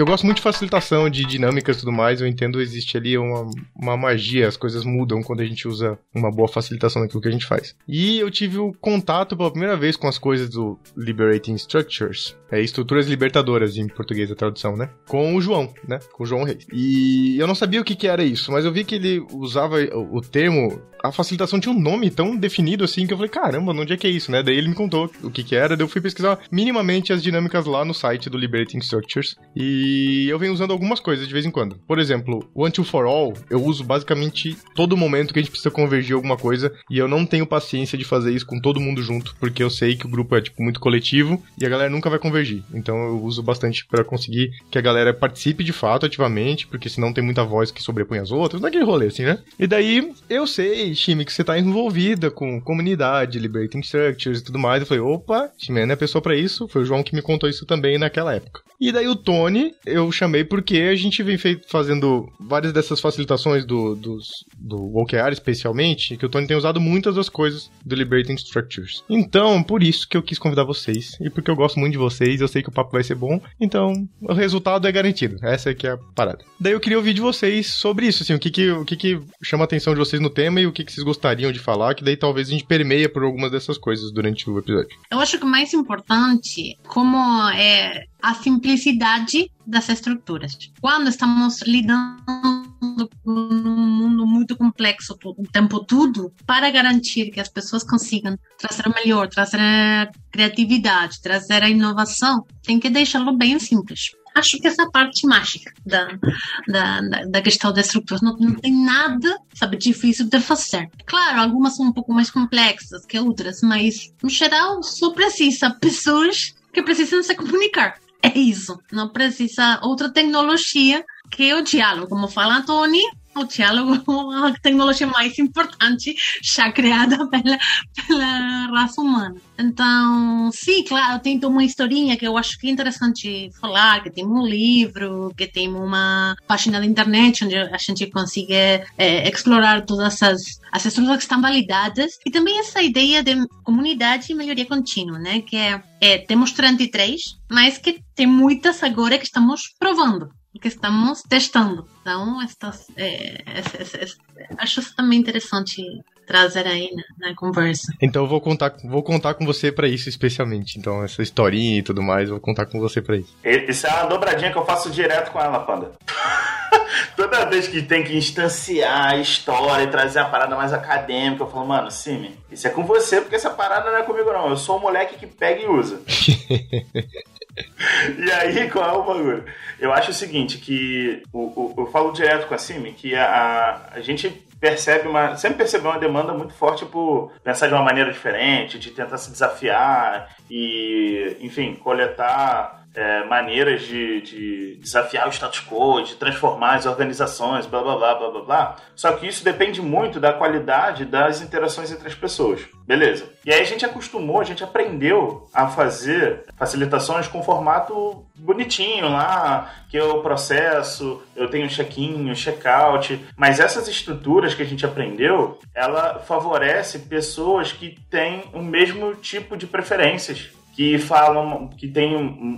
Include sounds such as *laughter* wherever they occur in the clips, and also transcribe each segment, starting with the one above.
eu gosto muito de facilitação, de dinâmicas e tudo mais. Eu entendo existe ali uma, uma magia, as coisas mudam quando a gente usa uma boa facilitação daquilo que a gente faz. E eu tive o contato pela primeira vez com as coisas do Liberating Structures, é estruturas libertadoras em português a tradução, né? Com o João, né? Com o João Reis. E eu não sabia o que, que era isso, mas eu vi que ele usava o termo a facilitação tinha um nome tão definido assim que eu falei, caramba, onde é que é isso, né? Daí ele me contou o que que era, daí eu fui pesquisar minimamente as dinâmicas lá no site do Liberating Structures e eu venho usando algumas coisas de vez em quando. Por exemplo, o Until for All eu uso basicamente todo momento que a gente precisa convergir alguma coisa e eu não tenho paciência de fazer isso com todo mundo junto, porque eu sei que o grupo é tipo muito coletivo e a galera nunca vai convergir. Então eu uso bastante para conseguir que a galera participe de fato ativamente, porque senão tem muita voz que sobrepõe as outras, naquele rolê assim, né? E daí eu sei time, que você tá envolvida com comunidade, liberating structures e tudo mais. Eu falei, opa, Ximena é a pessoa para isso. Foi o João que me contou isso também naquela época. E daí o Tony, eu chamei porque a gente vem feito, fazendo várias dessas facilitações do, dos, do OKR especialmente, que o Tony tem usado muitas das coisas do Liberating Structures. Então, por isso que eu quis convidar vocês. E porque eu gosto muito de vocês, eu sei que o papo vai ser bom. Então, o resultado é garantido. Essa é que é a parada. Daí eu queria ouvir de vocês sobre isso, assim, o que que, o que, que chama a atenção de vocês no tema e o que, que vocês gostariam de falar, que daí talvez a gente permeia por algumas dessas coisas durante o episódio. Eu acho que o mais importante, como é a simplicidade das estruturas. Quando estamos lidando com um mundo muito complexo o tempo todo, para garantir que as pessoas consigam trazer melhor, trazer a criatividade, trazer a inovação, tem que deixá-lo bem simples acho que essa parte mágica da, da, da questão das estruturas não, não tem nada, sabe, difícil de fazer. Claro, algumas são um pouco mais complexas que outras, mas no geral só precisa pessoas que precisam se comunicar. É isso. Não precisa outra tecnologia que o diálogo, como fala Tony, o diálogo a tecnologia mais importante já criada pela, pela raça humana. Então, sim, claro, tem uma historinha que eu acho que é interessante falar, que tem um livro, que tem uma página da internet onde a gente consegue é, explorar todas as, as estruturas que estão validadas e também essa ideia de comunidade e melhoria contínua, né? Que é, é temos 33, mas que tem muitas agora que estamos provando que estamos testando. Então, estas, é, é, é, acho também interessante trazer aí na, na, conversa. Então eu vou contar, vou contar com você para isso especialmente. Então essa historinha e tudo mais, eu vou contar com você para isso. Isso é uma dobradinha que eu faço direto com ela, Panda. *laughs* Toda vez que tem que instanciar a história e trazer a parada mais acadêmica, eu falo, mano, Simi, isso é com você, porque essa parada não é comigo não. Eu sou o moleque que pega e usa. *laughs* *laughs* e aí, qual é o bagulho? Eu acho o seguinte, que o, o, eu falo direto com a Simi que a, a gente percebe uma. Sempre percebeu uma demanda muito forte por pensar de uma maneira diferente, de tentar se desafiar e, enfim, coletar é, maneiras de, de, desafiar o status quo, de transformar as organizações, blá blá blá blá blá blá. Só que isso depende muito da qualidade das interações entre as pessoas. Beleza. E aí a gente acostumou, a gente aprendeu a fazer facilitações com formato bonitinho lá, que é o processo, eu tenho check-in, check-out, mas essas estruturas que a gente aprendeu, ela favorece pessoas que têm o mesmo tipo de preferências que falam, que têm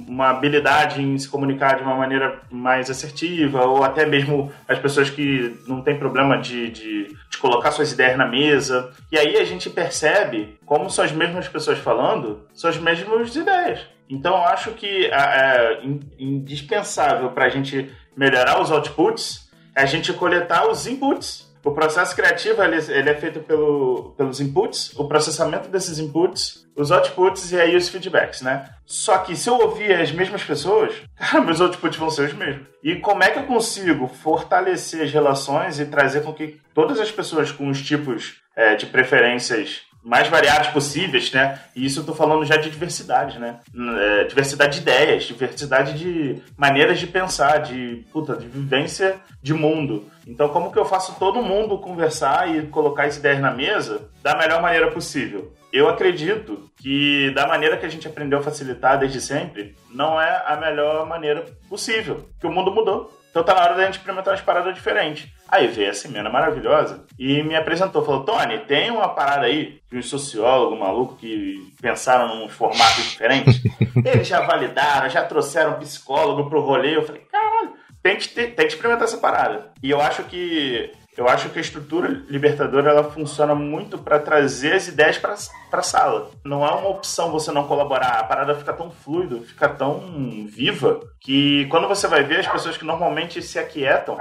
uma habilidade em se comunicar de uma maneira mais assertiva, ou até mesmo as pessoas que não têm problema de, de, de colocar suas ideias na mesa. E aí a gente percebe como são as mesmas pessoas falando, são as mesmas ideias. Então eu acho que é, é indispensável para a gente melhorar os outputs é a gente coletar os inputs o processo criativo ele, ele é feito pelo, pelos inputs, o processamento desses inputs, os outputs e aí os feedbacks, né? Só que se eu ouvir as mesmas pessoas, *laughs* cara, meus outputs vão ser os mesmos. E como é que eu consigo fortalecer as relações e trazer com que todas as pessoas com os tipos é, de preferências mais variados possíveis, né? E isso eu tô falando já de diversidade, né? É, diversidade de ideias, diversidade de maneiras de pensar, de, puta, de vivência de mundo. Então, como que eu faço todo mundo conversar e colocar as ideias na mesa da melhor maneira possível? Eu acredito que da maneira que a gente aprendeu a facilitar desde sempre, não é a melhor maneira possível, que o mundo mudou. Então tá na hora da gente experimentar umas paradas diferentes. Aí veio a Simena maravilhosa e me apresentou, falou, Tony, tem uma parada aí de um sociólogo maluco que pensaram num formato diferente. *laughs* Eles já validaram, já trouxeram um psicólogo pro rolê. Eu falei, caralho, tem que, ter, tem que experimentar essa parada. E eu acho que eu acho que a estrutura libertadora ela funciona muito para trazer as ideias para a sala. Não é uma opção você não colaborar. A parada fica tão fluida, fica tão viva, que quando você vai ver as pessoas que normalmente se aquietam,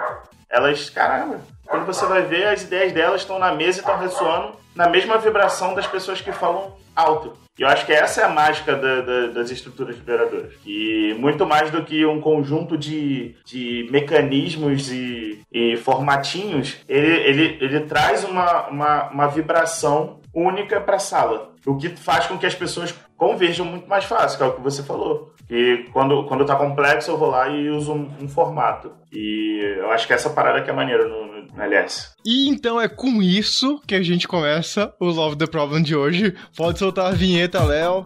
elas, caramba, quando você vai ver, as ideias delas estão na mesa e estão ressoando na mesma vibração das pessoas que falam alto. E eu acho que essa é a mágica da, da, das estruturas liberadoras. E muito mais do que um conjunto de, de mecanismos e, e formatinhos, ele, ele, ele traz uma, uma, uma vibração única para a sala. O que faz com que as pessoas converjam muito mais fácil, que é o que você falou. E quando, quando tá complexo, eu vou lá e uso um, um formato. E eu acho que essa parada que é maneira no, no, LS. E então é com isso que a gente começa o Love the Problem de hoje. Pode soltar a vinheta, Léo.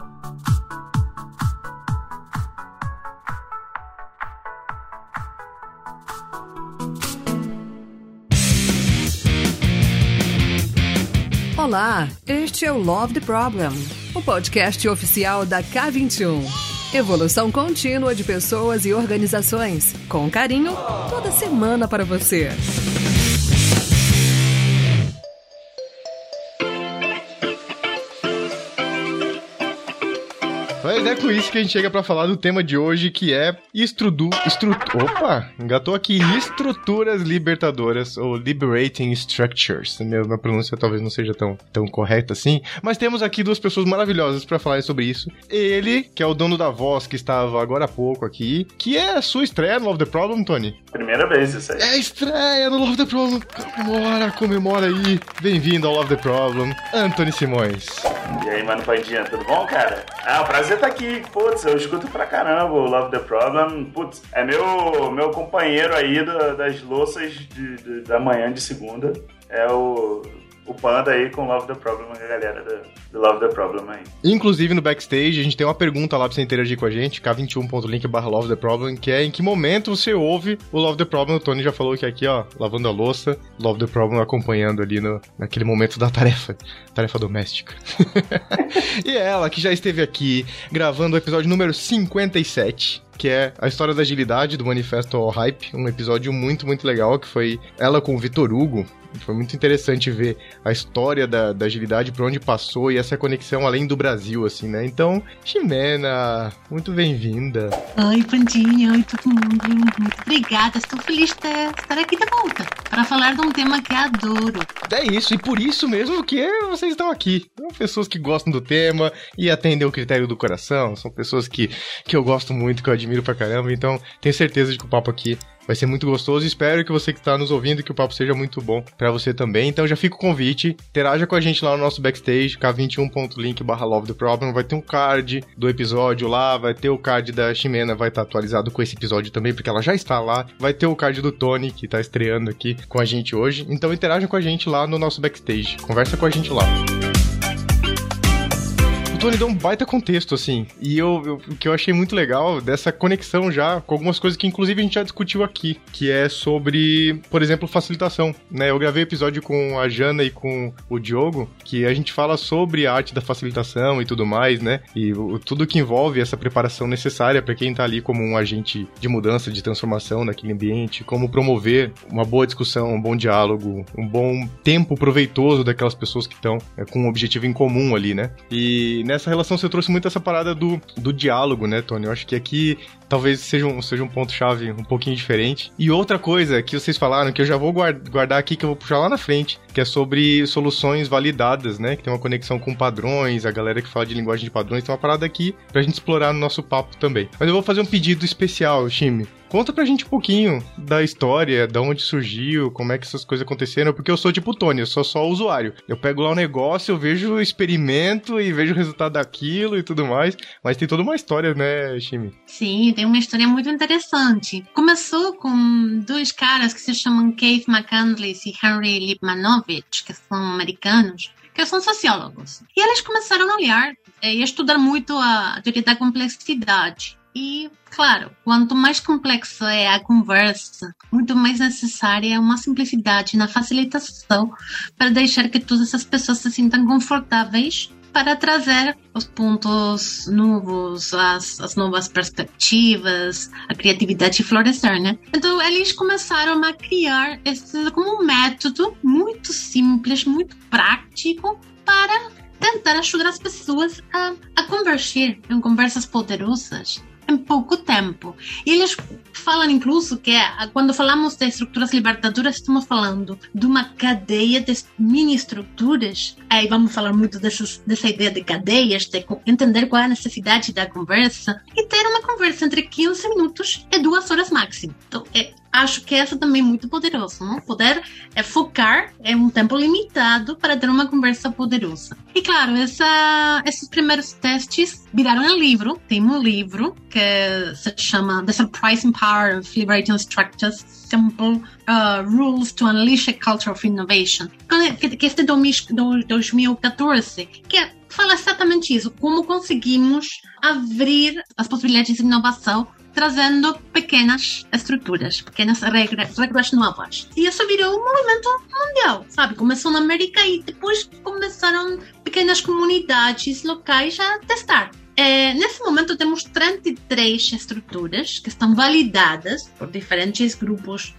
Olá, este é o Love the Problem, o podcast oficial da K21. Evolução contínua de pessoas e organizações, com carinho, toda semana para você. Mas é com isso que a gente chega para falar do tema de hoje, que é estrudu, estru, opa, engatou aqui, estruturas libertadoras, ou liberating structures. Minha, minha pronúncia talvez não seja tão, tão correta assim, mas temos aqui duas pessoas maravilhosas para falar sobre isso. Ele, que é o dono da voz, que estava agora há pouco aqui, que é a sua estreia no Love the Problem, Tony. Primeira vez isso aí. É a estreia no Love the Problem. Comemora, comemora aí. Bem-vindo ao Love the Problem, Anthony Simões. E aí, mano Pandinha, tudo bom, cara? Ah, o tá aqui. Putz, eu escuto pra caramba o Love the Problem. Putz, é meu, meu companheiro aí da, das louças de, de, da manhã de segunda. É o o Panda aí com Love the Problem, a galera do, do, Love the Problem aí. Inclusive no backstage, a gente tem uma pergunta lá pra você interagir com a gente, k21.link barra Love the Problem, que é em que momento você ouve o Love the Problem. O Tony já falou que é aqui, ó, lavando a louça, Love the Problem acompanhando ali no, naquele momento da tarefa, tarefa doméstica. *laughs* e ela, que já esteve aqui gravando o episódio número 57, que é a história da agilidade do Manifesto ao Hype, um episódio muito, muito legal, que foi ela com o Vitor Hugo, foi muito interessante ver a história da, da agilidade, por onde passou e essa conexão além do Brasil, assim, né? Então, Ximena, muito bem-vinda. Oi, Pandinha, oi todo mundo. Muito obrigada, estou feliz de estar aqui de volta para falar de um tema que adoro. É isso, e por isso mesmo que vocês estão aqui. São pessoas que gostam do tema e atendem o critério do coração, são pessoas que, que eu gosto muito, que eu admiro pra caramba, então tenho certeza de que o papo aqui Vai ser muito gostoso. Espero que você que está nos ouvindo, que o papo seja muito bom para você também. Então já fica o convite. Interaja com a gente lá no nosso backstage, k21.link barra Love the Problem. Vai ter um card do episódio lá, vai ter o card da Ximena, vai estar tá atualizado com esse episódio também, porque ela já está lá. Vai ter o card do Tony, que está estreando aqui com a gente hoje. Então interaja com a gente lá no nosso backstage. Conversa com a gente lá. O Tony deu um baita contexto, assim. E eu, eu, o que eu achei muito legal dessa conexão já com algumas coisas que, inclusive, a gente já discutiu aqui, que é sobre, por exemplo, facilitação. Né? Eu gravei episódio com a Jana e com o Diogo, que a gente fala sobre a arte da facilitação e tudo mais, né? E o, tudo que envolve essa preparação necessária para quem tá ali como um agente de mudança, de transformação naquele ambiente, como promover uma boa discussão, um bom diálogo, um bom tempo proveitoso daquelas pessoas que estão é, com um objetivo em comum ali, né? E nessa relação você trouxe muito essa parada do, do diálogo, né, Tony? Eu acho que aqui talvez seja um, seja um ponto-chave um pouquinho diferente. E outra coisa que vocês falaram, que eu já vou guardar aqui, que eu vou puxar lá na frente, que é sobre soluções validadas, né? Que tem uma conexão com padrões, a galera que fala de linguagem de padrões, tem uma parada aqui pra gente explorar no nosso papo também. Mas eu vou fazer um pedido especial, Shime. Conta pra gente um pouquinho da história, da onde surgiu, como é que essas coisas aconteceram, porque eu sou tipo Tony, eu sou só usuário. Eu pego lá o um negócio, eu vejo o experimento e vejo o resultado daquilo e tudo mais, mas tem toda uma história, né, Shimi? Sim, tem uma história muito interessante. Começou com dois caras que se chamam Keith McCandless e Henry Lipmanovich, que são americanos, que são sociólogos. E eles começaram a olhar e estudar muito a teoria da complexidade E, claro, quanto mais complexa é a conversa, muito mais necessária é uma simplicidade na facilitação para deixar que todas as pessoas se sintam confortáveis para trazer os pontos novos, as, as novas perspectivas, a criatividade florescer, né? Então eles começaram a criar esse como um método muito simples, muito prático para tentar ajudar as pessoas a, a convergir em conversas poderosas em pouco tempo. E eles falam incluso que quando falamos de estruturas libertadoras, estamos falando de uma cadeia de mini estruturas. Aí vamos falar muito dessas, dessa ideia de cadeias, de entender qual é a necessidade da conversa e ter uma conversa entre 15 minutos e duas horas máximo. Então, é, acho que essa também é muito poderosa, não? Poder é focar é um tempo limitado para ter uma conversa poderosa. E claro, essa, esses primeiros testes viraram um livro. Tem um livro que se chama The Surprising Power of Liberating Structures Simple uh, Rules to Unleash a Culture of Innovation, que, este de 2014, que fala exatamente isso, como conseguimos abrir as possibilidades de inovação trazendo pequenas estruturas, pequenas regras, regras novas. E isso virou um movimento mundial, sabe? Começou na América e depois começaram pequenas comunidades locais a testar. É, nesse momento temos 33 estruturas que estão validadas por diferentes grupos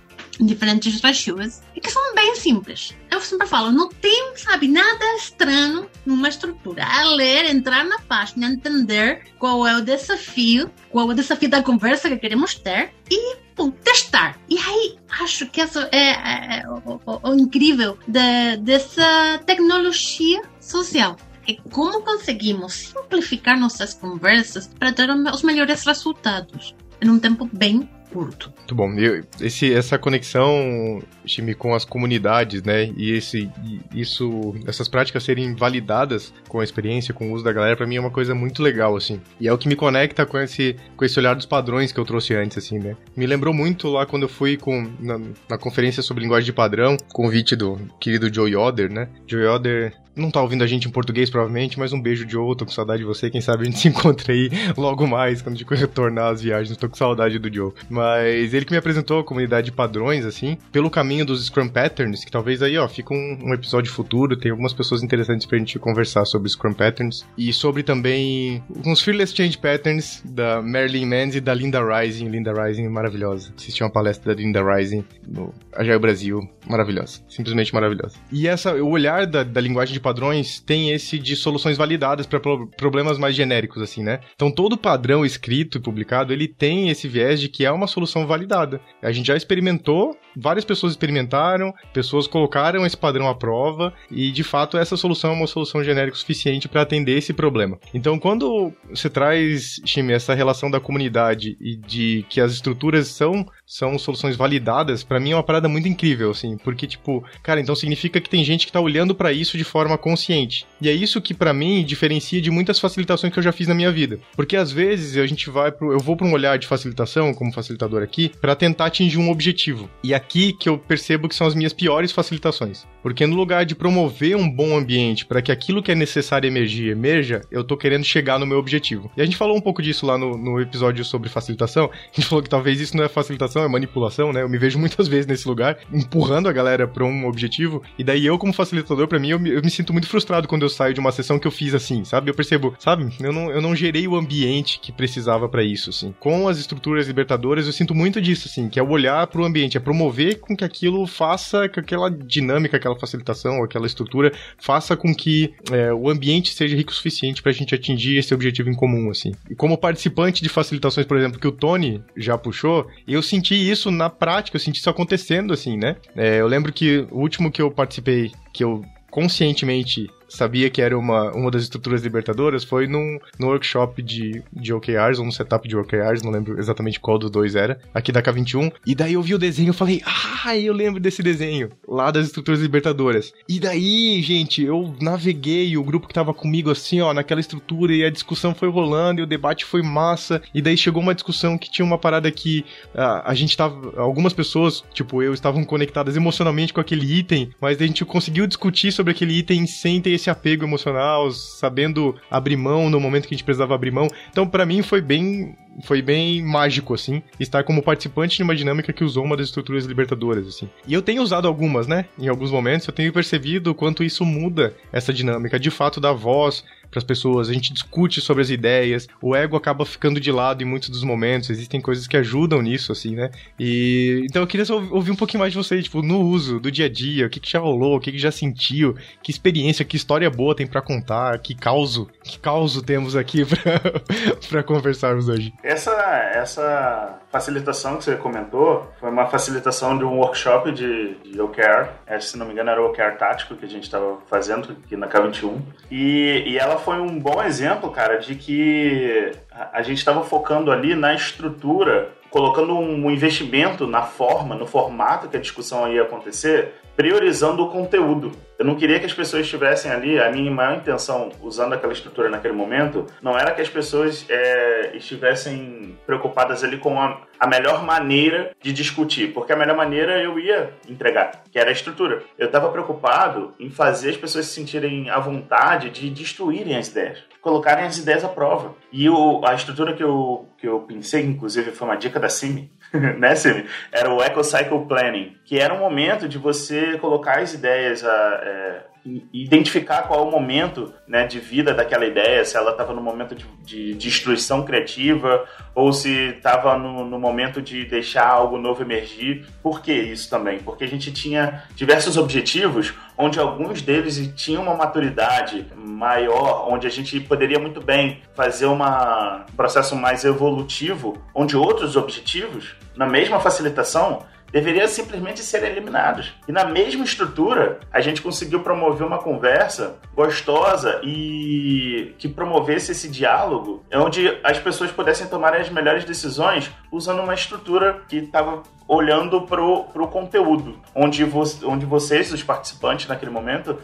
diferentes regiões e que são bem simples. Eu sempre falo, não tem, sabe, nada estranho numa estrutura. É ler, entrar na página, entender qual é o desafio, qual é o desafio da conversa que queremos ter e pum, testar. E aí, acho que isso é, é, é o, o, o, incrível de, dessa tecnologia social. É como conseguimos simplificar nossas conversas para ter os melhores resultados em um tempo bem curto. Muito bom. Eu, esse, essa conexão, time, com as comunidades, né? E esse, isso, essas práticas serem validadas com a experiência, com o uso da galera, para mim é uma coisa muito legal, assim. E é o que me conecta com esse, com esse olhar dos padrões que eu trouxe antes, assim, né? Me lembrou muito lá quando eu fui com, na, na conferência sobre linguagem de padrão, convite do querido Joe Yoder, né? Joe Yoder não tá ouvindo a gente em português, provavelmente, mas um beijo de outro, com saudade de você. Quem sabe a gente *laughs* se encontra aí logo mais, quando a gente retornar às viagens. Tô com saudade do Joe. Mas ele que me apresentou a comunidade de padrões, assim, pelo caminho dos Scrum Patterns, que talvez aí, ó, fica um, um episódio futuro. Tem algumas pessoas interessantes pra gente conversar sobre Scrum Patterns. E sobre também uns Fearless Change Patterns da Marilyn Manns e da Linda Rising. Linda Rising maravilhosa. Assisti uma palestra da Linda Rising no Agile Brasil. Maravilhosa. Simplesmente maravilhosa. E essa, o olhar da, da linguagem de padrões tem esse de soluções validadas para pro problemas mais genéricos, assim, né? Então todo padrão escrito e publicado, ele tem esse viés de que é uma solução validada. A gente já experimentou, várias pessoas experimentaram, pessoas colocaram esse padrão à prova e de fato essa solução é uma solução genérica suficiente para atender esse problema. Então quando você traz, Chime, essa relação da comunidade e de que as estruturas são são soluções validadas, para mim é uma parada muito incrível, assim, porque tipo, cara, então significa que tem gente que tá olhando para isso de forma consciente. E é isso que para mim diferencia de muitas facilitações que eu já fiz na minha vida. Porque às vezes a gente vai pro, eu vou para um olhar de facilitação como facilitador aqui para tentar atingir um objetivo. E aqui que eu percebo que são as minhas piores facilitações. Porque no lugar de promover um bom ambiente para que aquilo que é necessário emergir emerja, eu tô querendo chegar no meu objetivo. E a gente falou um pouco disso lá no, no episódio sobre facilitação. *laughs* A gente falou que talvez isso não é facilitação, é manipulação, né? Eu me vejo *laughs* muitas vezes nesse lugar, empurrando a galera para um objetivo. E daí eu, como facilitador, para mim, eu me, eu me, sinto muito frustrado quando eu saio de uma sessão que eu fiz assim, sabe? Eu percebo, sabe? Eu não, eu não gerei o ambiente que precisava para isso, assim. Com as estruturas libertadoras, eu sinto muito disso, assim, que é o olhar para o ambiente, é promover com que aquilo faça, que aquela dinâmica, aquela facilitação, aquela estrutura, faça com que é, o ambiente seja rico o suficiente pra gente atingir esse objetivo em comum, assim. E como participante de facilitações, por exemplo, que o Tony já puxou, eu senti isso na prática, eu senti isso acontecendo, assim, né? É, eu lembro que o último que eu participei, que eu conscientemente sabia que era uma, uma das estruturas libertadoras foi num, num workshop de, de OKRs, ou num setup de OKRs, não lembro exatamente qual dos dois era, aqui da K21. E daí eu vi o desenho e falei, ah, eu lembro desse desenho, lá das estruturas libertadoras. E daí, gente, eu naveguei o grupo que tava comigo assim, ó, naquela estrutura e a discussão foi rolando e o debate foi massa. E daí chegou uma discussão que tinha uma parada que uh, a gente tava, algumas pessoas, tipo eu, estavam conectadas emocionalmente com aquele item, mas a gente conseguiu discutir sobre aquele item sem ter esse apego emocional, sabendo abrir mão no momento que a gente precisava abrir mão. Então, para mim, foi bem foi bem mágico, assim, estar como participante de uma dinâmica que usou uma das estruturas libertadoras, assim. E eu tenho usado algumas, né? Em alguns momentos, eu tenho percebido o quanto isso muda essa dinâmica, de fato, da voz, para as pessoas, a gente discute sobre as ideias, o ego acaba ficando de lado em muitos dos momentos, existem coisas que ajudam nisso, assim, né? E então eu queria só ouvir um pouquinho mais de você, tipo, no uso, do dia a dia, o que, que já rolou, o que, que já sentiu, que experiência, que história boa tem para contar, que causo, que causo temos aqui *laughs* para conversarmos hoje. Essa, essa facilitação que você comentou foi uma facilitação de um workshop de, de OKR, é, se não me engano era o OKR tático que a gente estava fazendo aqui na K21, e, e ela foi um bom exemplo, cara, de que a gente estava focando ali na estrutura, colocando um investimento na forma, no formato que a discussão ia acontecer, priorizando o conteúdo. Eu não queria que as pessoas estivessem ali. A minha maior intenção, usando aquela estrutura naquele momento, não era que as pessoas é, estivessem preocupadas ali com a, a, melhor maneira de discutir, porque a melhor maneira eu ia entregar, que era a estrutura. Eu estava preocupado em fazer as pessoas se sentirem à vontade de destruírem as ideias, colocarem as ideias à prova. E o, a estrutura que eu, que eu pensei, inclusive, foi uma dica da Cime, *laughs* né, Simi? Era o Eco Cycle Planning, que era um momento de você colocar as ideias, a, é, identificar qual é o momento né, de vida daquela ideia, se ela estava no momento de, de, destruição criativa ou se estava no, no, momento de deixar algo novo emergir. Por que isso também? Porque a gente tinha diversos objetivos, onde alguns deles tinham uma maturidade maior, onde a gente poderia muito bem fazer uma, um processo mais evolutivo, onde outros objetivos, na mesma facilitação, deveriam simplesmente ser eliminados. E na mesma estrutura, a gente conseguiu promover uma conversa gostosa e que promovesse esse diálogo, onde as pessoas pudessem tomar as melhores decisões usando uma estrutura que estava olhando para o conteúdo, onde, vo onde vocês, os participantes naquele momento,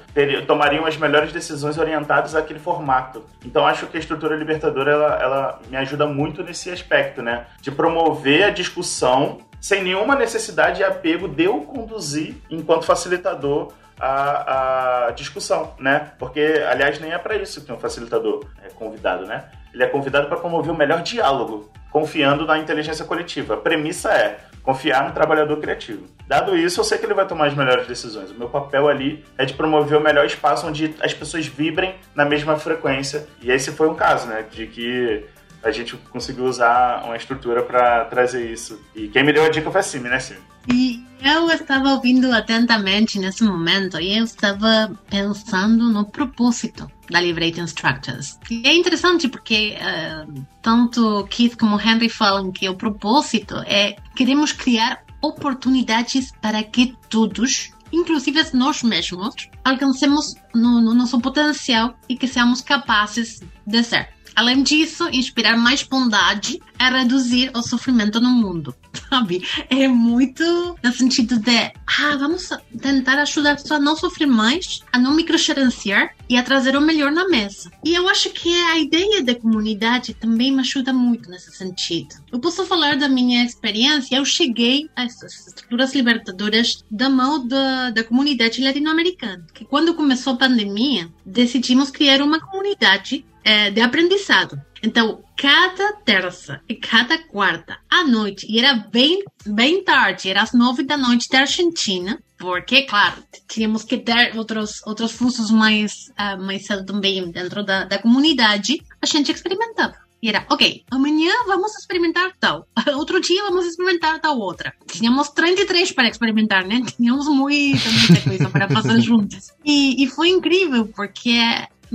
tomariam as melhores decisões orientadas àquele formato. Então acho que a estrutura libertadora ela, ela me ajuda muito nesse aspecto, né? De promover a discussão sem nenhuma necessidade e apego de eu conduzir enquanto facilitador a, a discussão, né? Porque, aliás, nem é para isso que um facilitador é convidado, né? Ele é convidado para promover o melhor diálogo, confiando na inteligência coletiva. A premissa é confiar no trabalhador criativo. Dado isso, eu sei que ele vai tomar as melhores decisões. O meu papel ali é de promover o melhor espaço onde as pessoas vibrem na mesma frequência. E esse foi um caso, né? De que a gente conseguiu usar uma estrutura para trazer isso. E quem me deu a dica foi a Sim, né, Sim? E eu estava ouvindo atentamente nesse momento e eu estava pensando no propósito da Liberating Structures. E é interessante porque uh, tanto Keith como Henry falam que o propósito é queremos criar oportunidades para que todos inclusive nós mesmos, alcancemos no, no nosso potencial e que seamos capazes de ser. Além disso, inspirar mais bondade é reduzir o sofrimento no mundo, *laughs* sabe? É muito no sentido de, ah, vamos tentar ajudar a pessoa a não sofrer mais, a não microgerenciar e a trazer o melhor na mesa. E eu acho que a ideia da comunidade também me ajuda muito nesse sentido. Eu posso falar da minha experiência, eu cheguei a essas estruturas libertadoras da mão da, da comunidade latino-americana, que quando começou a pandemia, decidimos criar uma comunidade é, de aprendizado. Então, cada terça e cada quarta à noite, e era bem, bem tarde, era às nove da noite da Argentina, porque, claro, tínhamos que ter outros, outros fusos mais, uh, mais cedo também dentro da, da comunidade, a gente experimentava. E era, ok, amanhã vamos experimentar tal, *laughs* outro dia vamos experimentar tal outra. Tínhamos 33 para experimentar, né? Tínhamos muita, muita coisa para fazer *laughs* juntos. E, e foi incrível, porque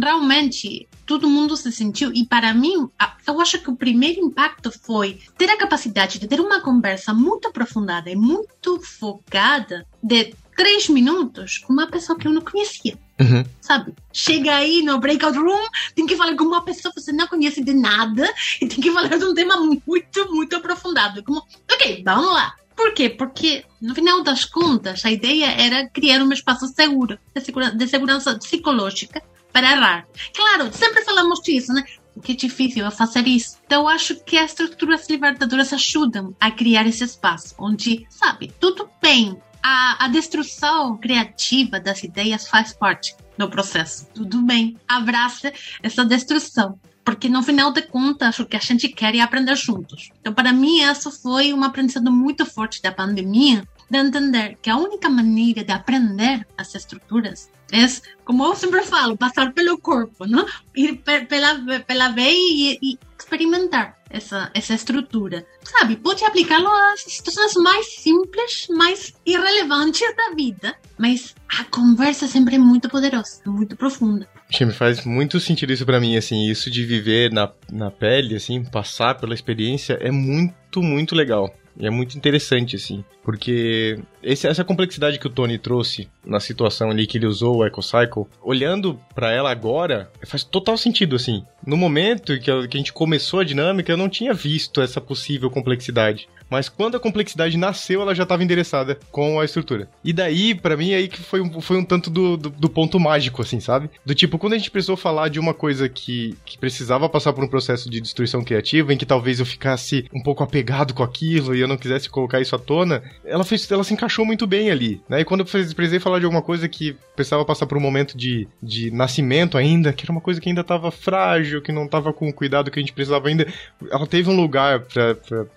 realmente todo mundo se sentiu. E para mim, eu acho que o primeiro impacto foi ter a capacidade de ter uma conversa muito aprofundada e muito focada de três minutos com uma pessoa que eu não conhecia. Uhum. Sabe? Chega aí no breakout room, tem que falar com uma pessoa que você não conhece de nada e tem que falar de um tema muito, muito aprofundado. Como, ok, vamos lá. Por quê? Porque, no final das contas, a ideia era criar um espaço seguro, de, segura, de segurança psicológica, para errar. Claro, sempre falamos disso, né? Que difícil é fazer isso. Então, acho que as estruturas libertadoras ajudam a criar esse espaço onde, sabe, tudo bem. A, a destruição criativa das ideias faz parte. do processo. Tudo bem, abraça essa destruição. Porque no final de contas, o que a gente quer é aprender juntos. Então, para mim, isso foi um aprendizado muito forte da pandemia, de entender que a única maneira de aprender as estruturas é, como eu sempre falo, passar pelo corpo, não? Ir pela, pela veia e, e experimentar essa, essa estrutura. Sabe, pode aplicá-lo às situações mais simples, mais irrelevantes da vida, mas a conversa sempre é muito poderosa, muito profunda. Me faz muito sentido isso para mim, assim, isso de viver na, na pele, assim, passar pela experiência é muito, muito legal. E é muito interessante, assim, porque esse, essa complexidade que o Tony trouxe na situação ali que ele usou o EcoCycle, olhando para ela agora, faz total sentido, assim. No momento que a, que a gente começou a dinâmica, eu não tinha visto essa possível complexidade. Mas quando a complexidade nasceu, ela já estava endereçada com a estrutura. E daí, para mim, aí que foi um, foi um tanto do, do, do, ponto mágico, assim, sabe? Do tipo, quando a gente precisou falar de uma coisa que, que precisava passar por um processo de destruição criativa, em que talvez eu ficasse um pouco apegado com aquilo e eu não quisesse colocar isso à tona, ela, fez, ela se encaixou muito bem ali, né? E quando eu precisei falar de alguma coisa que precisava passar por um momento de, de nascimento ainda, que era uma coisa que ainda estava frágil, que não estava com o cuidado que a gente precisava ainda, ela teve um lugar para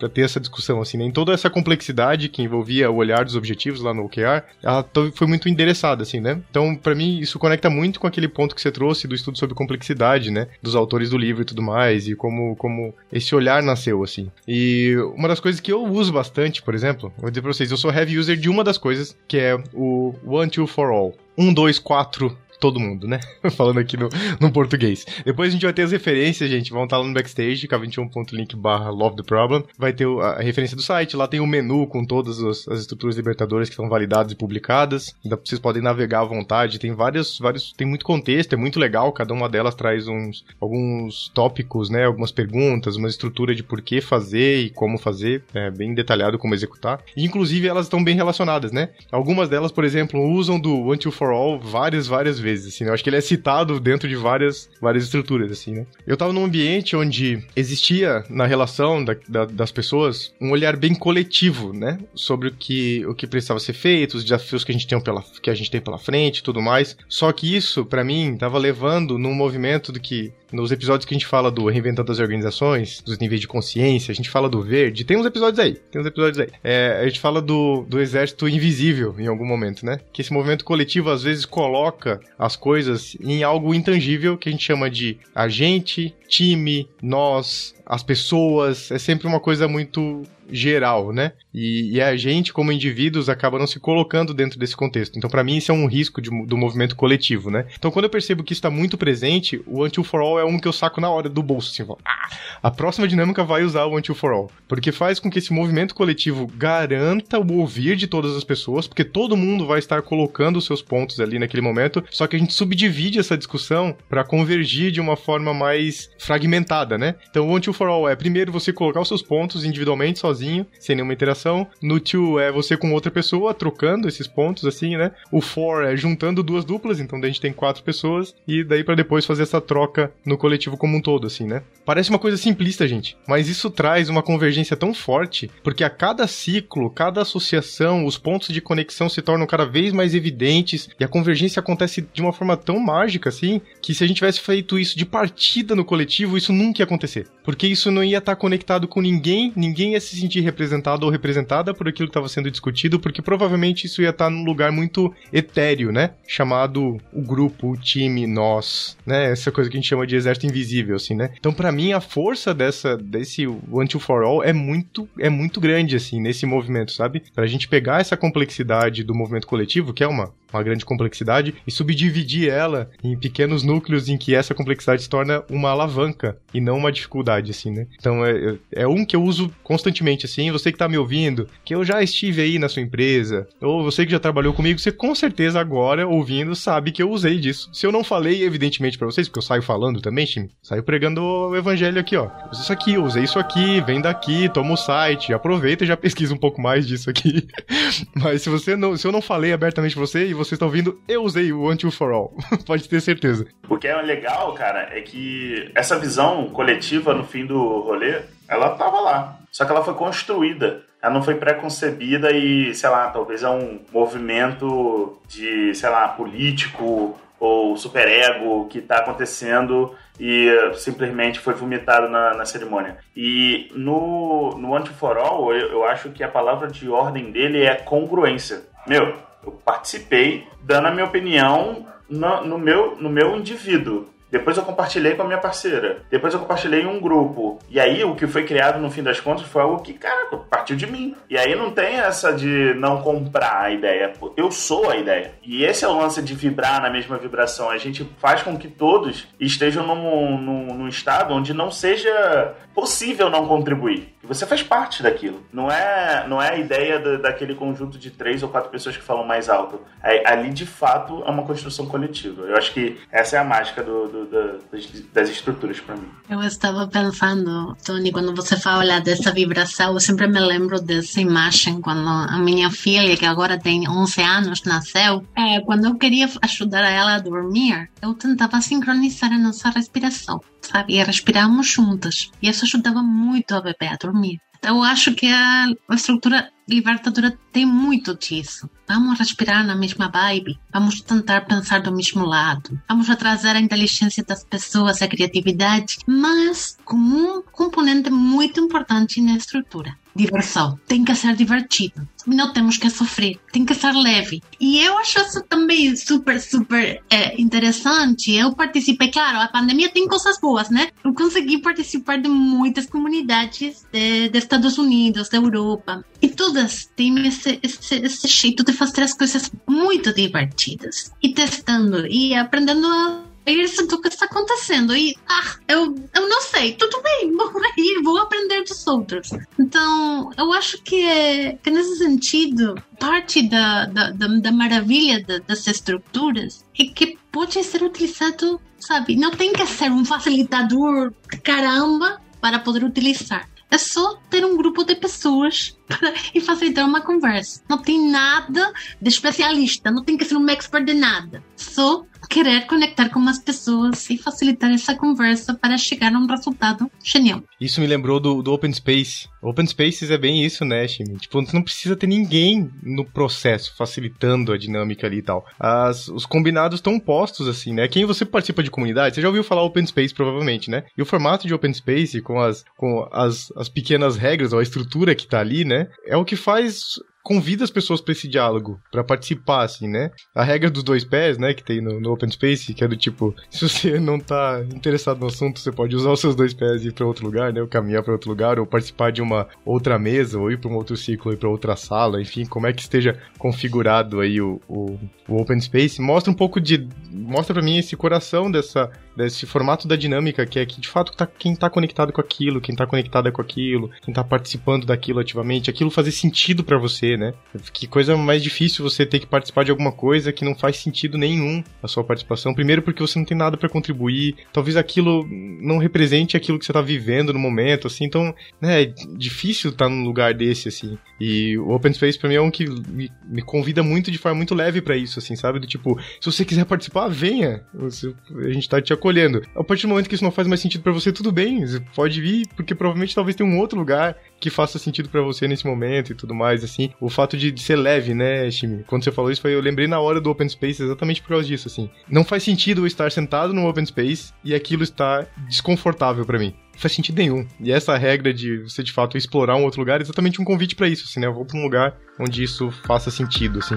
ter essa discussão assim, nem né? toda essa complexidade que envolvia o olhar dos objetivos lá no OKR, ela foi muito endereçada, assim, né? Então, para mim, isso conecta muito com aquele ponto que você trouxe do estudo sobre complexidade, né? Dos autores do livro e tudo mais, e como, como esse olhar nasceu, assim. E uma das coisas que eu uso bastante, por exemplo, vou dizer pra vocês, eu sou heavy user de uma das coisas, que é o One, Two, For All. 1, 2, 4 todo mundo, né? *laughs* Falando aqui no, no português. Depois a gente vai ter as referências, gente. Vão estar lá no backstage, k21.link barra Love the Problem. Vai ter a referência do site, lá tem o um menu com todas as, as, estruturas libertadoras que estão validadas e publicadas. Vocês podem navegar à vontade. Tem vários, vários. Tem muito contexto, é muito legal. Cada uma delas traz uns alguns tópicos, né? Algumas perguntas, uma estrutura de por que fazer e como fazer. É bem detalhado como executar. E, inclusive, elas estão bem relacionadas, né? Algumas delas, por exemplo, usam do Two For All várias, várias vezes vezes, assim, né? Eu acho que ele é citado dentro de várias, várias estruturas, assim, né? Eu tava num ambiente onde existia, na relação da, da, das pessoas, um olhar bem coletivo, né? Sobre o que, o que precisava ser feito, os desafios que a gente tem pela, que a gente tem pela frente e tudo mais. Só que isso, para mim, tava levando num movimento do que nos episódios que a gente fala do Reinventando as Organizações, dos níveis de consciência, a gente fala do verde, tem uns episódios aí, tem uns episódios aí. É, a gente fala do, do exército invisível em algum momento, né? Que esse movimento coletivo às vezes coloca as coisas em algo intangível que a gente chama de agente, time, nós, as pessoas, é sempre uma coisa muito geral, né? E, e, a gente, como indivíduos, acaba não se colocando dentro desse contexto. Então, para mim, isso é um risco de, do movimento coletivo, né? Então, quando eu percebo que isso está muito presente, o Until for All é um que eu saco na hora do bolso, assim, ah, a próxima dinâmica vai usar o Until for All. Porque faz com que esse movimento coletivo garanta o ouvir de todas as pessoas, porque todo mundo vai estar colocando os seus pontos ali naquele momento, só que a gente subdivide essa discussão para convergir de uma forma mais fragmentada, né? Então, o Until for All é, primeiro, você colocar os seus pontos individualmente, sozinho, sem nenhuma interação. No two é você com outra pessoa, trocando esses pontos, assim, né? O for é juntando duas duplas, então daí a gente tem quatro pessoas, e daí para depois fazer essa troca no coletivo como um todo, assim, né? Parece uma coisa simplista, gente, mas isso traz uma convergência tão forte, porque a cada ciclo, cada associação, os pontos de conexão se tornam cada vez mais evidentes, e a convergência acontece de uma forma tão mágica, assim, que se a gente tivesse feito isso de partida no coletivo, isso nunca ia acontecer. Porque isso não ia estar conectado com ninguém, ninguém ia se sentir representado ou representada por aquilo que estava sendo discutido, porque provavelmente isso ia estar num lugar muito etéreo, né? Chamado o grupo, o time, nós, né? Essa coisa que a gente chama de exército invisível, assim, né? Então, para mim, a força dessa, desse One For All é muito, é muito grande, assim, nesse movimento, sabe? Pra gente pegar essa complexidade do movimento coletivo, que é uma, uma grande complexidade, e subdividir ela em pequenos núcleos em que essa complexidade se torna uma alavanca e não uma dificuldade, assim, né? Então, é, é um que eu uso constantemente, assim, você que tá me ouvindo, que eu já estive aí na sua empresa, ou você que já trabalhou comigo, você com certeza agora, ouvindo, sabe que eu usei disso. Se eu não falei, evidentemente, para vocês, porque eu saio falando também, time, saio pregando o evangelho aqui, ó. Isso aqui, usei isso aqui, vem daqui, toma o site, aproveita e já *laughs* pesquisa um pouco mais disso aqui. *laughs* Mas se você não, se eu não falei abertamente pra você e vocês estão ouvindo, eu usei o Until for All. *laughs* Pode ter certeza. O que é legal, cara, é que essa visão coletiva no fim do rolê, ela tava lá. Só que ela foi construída. Ela não foi pré-concebida e, sei lá, talvez é um movimento de, sei lá, político ou superego que está acontecendo e simplesmente foi vomitado na, na cerimônia. E no, no All, eu, eu acho que a palavra de ordem dele é congruência. Meu, eu participei dando a minha opinião no, no, meu, no meu indivíduo. Depois eu compartilhei com a minha parceira. Depois eu compartilhei em um grupo. E aí o que foi criado no fim das contas foi algo que, cara, partiu de mim. E aí não tem essa de não comprar a ideia. Eu sou a ideia. E esse é o lance de vibrar na mesma vibração. A gente faz com que todos estejam num, num, num estado onde não seja possível não contribuir. Você faz parte daquilo. Não é, não é a ideia daquele conjunto de três ou quatro pessoas que falam mais alto. É, ali, de fato, é uma construção coletiva. Eu acho que essa é a mágica do, do, das, estruturas para mim. Eu estava pensando, Tony, quando você fala dessa vibração, eu sempre me lembro dessa imagem quando a minha filha, que agora tem 11 anos, nasceu. É, quando eu queria ajudar ela a dormir, eu tentava sincronizar a nossa respiração sabe? E respiramos juntas. E isso ajudava muito a bebê a dormir. Eu acho que a, a estrutura libertadora tem muito disso. Vamos respirar na mesma vibe, vamos tentar pensar do mesmo lado, vamos trazer a inteligência das pessoas, a criatividade, mas com um componente muito importante na estrutura diversão. Tem que ser divertido. Não temos que sofrer. Tem que ser leve. E eu acho isso também super, super é, interessante. Eu participei, claro, a pandemia tem coisas boas, né? Eu consegui participar de muitas comunidades de, Estados Unidos, da Europa. E todas têm esse, esse, esse jeito de fazer as coisas muito divertidas. E testando e aprendendo a isso do que está acontecendo. E, ah, eu, eu não sei, tudo bem, *laughs* vou aí, vou aprender dos outros. Então, eu acho que, é, que nesse sentido, parte da, da, da, da maravilha da, das estruturas é que pode ser utilizado, sabe? Não tem que ser um facilitador caramba para poder utilizar. É só ter um grupo de pessoas *laughs* para, e facilitar uma conversa. Não tem nada de especialista, não tem que ser um expert de nada. Só querer conectar com as pessoas e facilitar essa conversa para chegar a um resultado genial. Isso me lembrou do, do Open Space. Open Spaces é bem isso, né, Shimi? Tipo, você não precisa ter ninguém no processo facilitando a dinâmica ali e tal. As, os combinados estão postos, assim, né? Quem você participa de comunidade, você já ouviu falar Open Space, provavelmente, né? E o formato de Open Space, com as, com as, as pequenas regras, ou a estrutura que tá ali, né? É o que faz convida as pessoas para esse diálogo, para participar, assim, né? A regra dos dois pés, né, que tem no, no, Open Space, que é do tipo, *laughs* se você não tá interessado no assunto, você pode usar os seus dois pés e ir para outro lugar, né, ou caminhar para outro lugar, ou participar de uma outra mesa, ou ir para um outro ciclo, ou ir para outra sala, enfim, como é que esteja configurado aí o, o, o Open Space, mostra um pouco de, mostra para mim esse coração dessa, desse formato da dinâmica, que é que de fato tá, quem tá conectado com aquilo, quem tá conectada com aquilo, quem tá participando daquilo ativamente, aquilo fazer sentido para você, né? Que coisa mais difícil você ter que participar de alguma coisa que não faz sentido nenhum a sua participação. Primeiro porque você não tem nada para contribuir, talvez aquilo não represente aquilo que você tá vivendo no momento, assim. Então, né, é difícil estar tá num lugar desse, assim. E o Open Space pra mim é um que me, me convida muito de forma muito leve para isso, assim, sabe? Do tipo, se você quiser participar, venha. A gente tá te acolhendo. A partir do momento que isso não faz mais sentido para você, tudo bem. Você pode vir, porque provavelmente talvez tenha um outro lugar que faça sentido para você nesse momento e tudo mais, assim. O fato de, de ser leve, né, Shimi? Quando você falou isso, eu lembrei na hora do Open Space exatamente por causa disso, assim. Não faz sentido eu estar sentado no Open Space e aquilo estar desconfortável para mim Não faz sentido nenhum. E essa regra de você de fato explorar um outro lugar é exatamente um convite para isso, assim, né? Eu vou pra um lugar onde isso faça sentido, assim.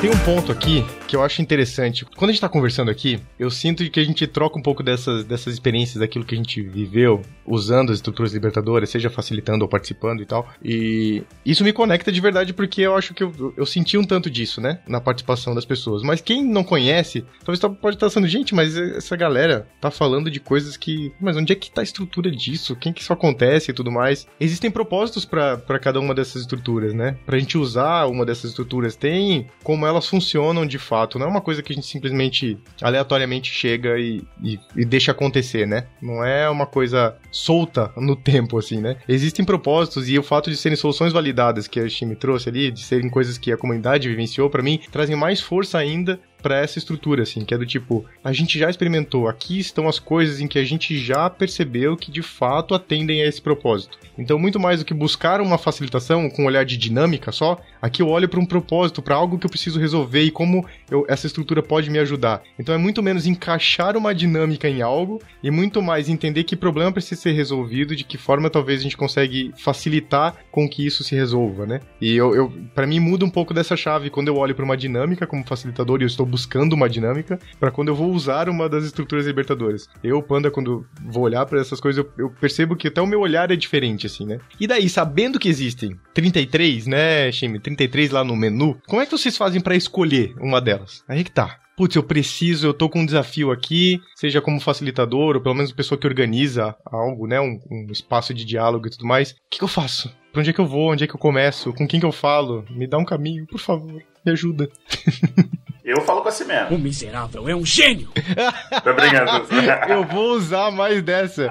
Tem um ponto aqui que eu acho interessante. Quando a gente tá conversando aqui, eu sinto que a gente troca um pouco dessas, dessas experiências, daquilo que a gente viveu usando as estruturas libertadoras, seja facilitando ou participando e tal. E isso me conecta de verdade porque eu acho que eu, eu senti um tanto disso, né? Na participação das pessoas. Mas quem não conhece, talvez tá, pode estar tá sendo, gente, mas essa galera tá falando de coisas que. Mas onde é que tá a estrutura disso? Quem que isso acontece e tudo mais? Existem propósitos para cada uma dessas estruturas, né? Pra gente usar uma dessas estruturas. Tem como elas funcionam de fato fato, não é uma coisa que a gente simplesmente aleatoriamente chega e, e, e deixa acontecer, né? Não é uma coisa solta no tempo, assim, né? Existem propósitos e o fato de serem soluções validadas que a Steam trouxe ali, de serem coisas que a comunidade vivenciou, para mim, trazem mais força ainda para essa estrutura, assim, que é do tipo, a gente já experimentou, aqui estão as coisas em que a gente já percebeu que de fato atendem a esse propósito. Então, muito mais do que buscar uma facilitação com um olhar de dinâmica só, aqui eu olho para um propósito, para algo que eu preciso resolver e como eu, essa estrutura pode me ajudar. Então, é muito menos encaixar uma dinâmica em algo e muito mais entender que problema precisa ser resolvido, de que forma talvez a gente consegue facilitar com que isso se resolva, né? E eu, eu para mim muda um pouco dessa chave quando eu olho para uma dinâmica como facilitador e eu estou buscando uma dinâmica, para quando eu vou usar uma das estruturas libertadoras. Eu, Panda, quando vou olhar para essas coisas, eu, eu, percebo que até o meu olhar é diferente, assim, né? E daí, sabendo que existem 33, né, Shime? 33 lá no menu, como é que vocês fazem para escolher uma delas? Aí que tá putz, eu preciso, eu tô com um desafio aqui, seja como facilitador, ou pelo menos pessoa que organiza algo, né? Um, um espaço de diálogo e tudo mais. O que, que, eu faço? Pra onde é que eu vou? Onde é que eu começo? Com quem que eu falo? Me dá um caminho, por favor. Me ajuda. *laughs* Eu falo com assim mesmo. O miserável é um gênio! *laughs* Tô brincando. *laughs* eu vou usar mais dessa.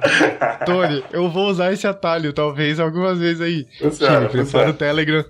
Tony, eu vou usar esse atalho, talvez, algumas vezes aí. Funciona, prepara o Telegram.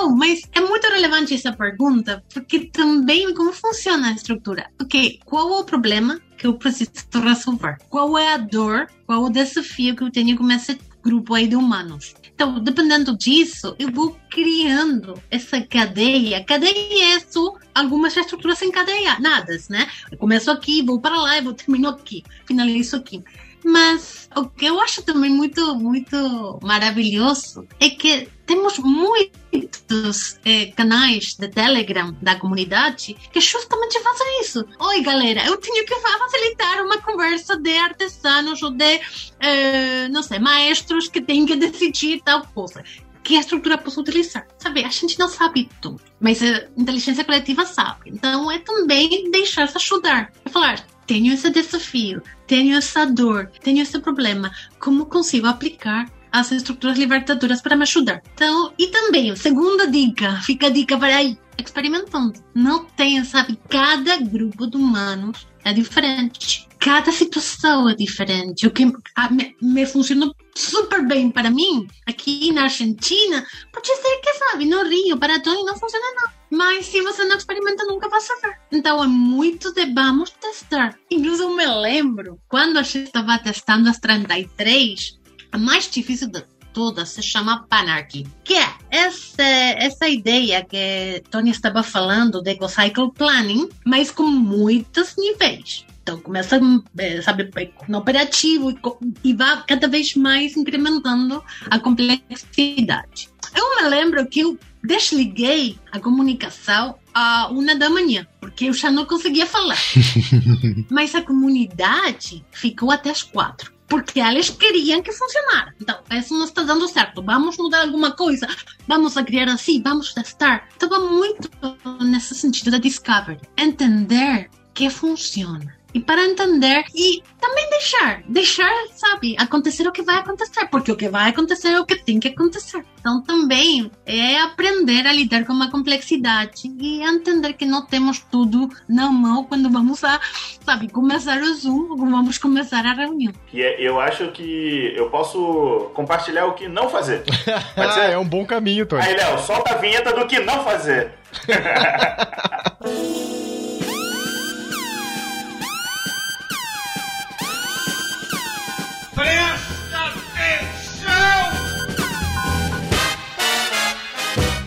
Bom, mas é muito relevante essa pergunta, porque também como funciona a estrutura? Ok, qual é o problema que eu preciso resolver? Qual é a dor? Qual é o desafio que eu tenho com esse grupo aí de humanos? Então, dependendo disso, eu vou criando essa cadeia. Cadeia é só algumas estruturas encadeadas, né? Eu começo aqui, vou para lá e vou termino aqui, finalizo aqui. Mas o que eu acho também muito, muito maravilhoso é que temos muitos eh, canais de Telegram da comunidade que justamente fazem isso. Oi, galera, eu tenho que facilitar uma conversa de artesãos ou de, eh, não sei, maestros que têm que decidir tal coisa que a estrutura posso utilizar. Sabe, a gente não sabe tudo, mas a inteligência coletiva sabe. Então é também deixar-se ajudar. É falar, tenho esse desafio, tenho essa dor, tenho esse problema, como consigo aplicar as estruturas libertadoras para me ajudar? Então, e também, segunda dica, fica a dica para aí, experimentando. Não tenha, sabe, cada grupo de humanos é diferente. Cada situação é diferente. O que me, me funcionou super bem para mim, aqui na Argentina, pode ser que, sabe, no Rio, para Tony não funciona não. Mas se você não experimenta, nunca vai saber. Então é muito de vamos testar. Inclusive, eu me lembro, quando a gente estava testando as 33, a mais difícil de todas se chama Panarchy, que é essa, essa ideia que Tony estava falando de Cycle Planning, mas com muitos níveis. Então começa, eh, sabe, no operativo e, e vai cada vez mais incrementando a complexidade. Eu me lembro que eu desliguei a comunicação a uma da manhã, porque eu já não conseguia falar. *laughs* Mas a comunidade ficou até as quatro. Porque eles queriam que funcionara. Então, isso não está dando certo. Vamos mudar alguma coisa. Vamos a criar assim. Vamos testar. Estava muito nesse sentido da discovery. Entender que funciona e para entender e também deixar, deixar, sabe, acontecer o que vai acontecer, porque o que vai acontecer é o que tem que acontecer. Então também é aprender a lidar com uma complexidade e entender que não temos tudo na mão quando vamos a, sabe, começar o Zoom ou vamos começar a reunião. E é, eu acho que eu posso compartilhar o que não fazer. *laughs* ah, é um bom caminho, Tony. Aí, Léo, solta a vinheta do que não fazer. *laughs* Presta atenção!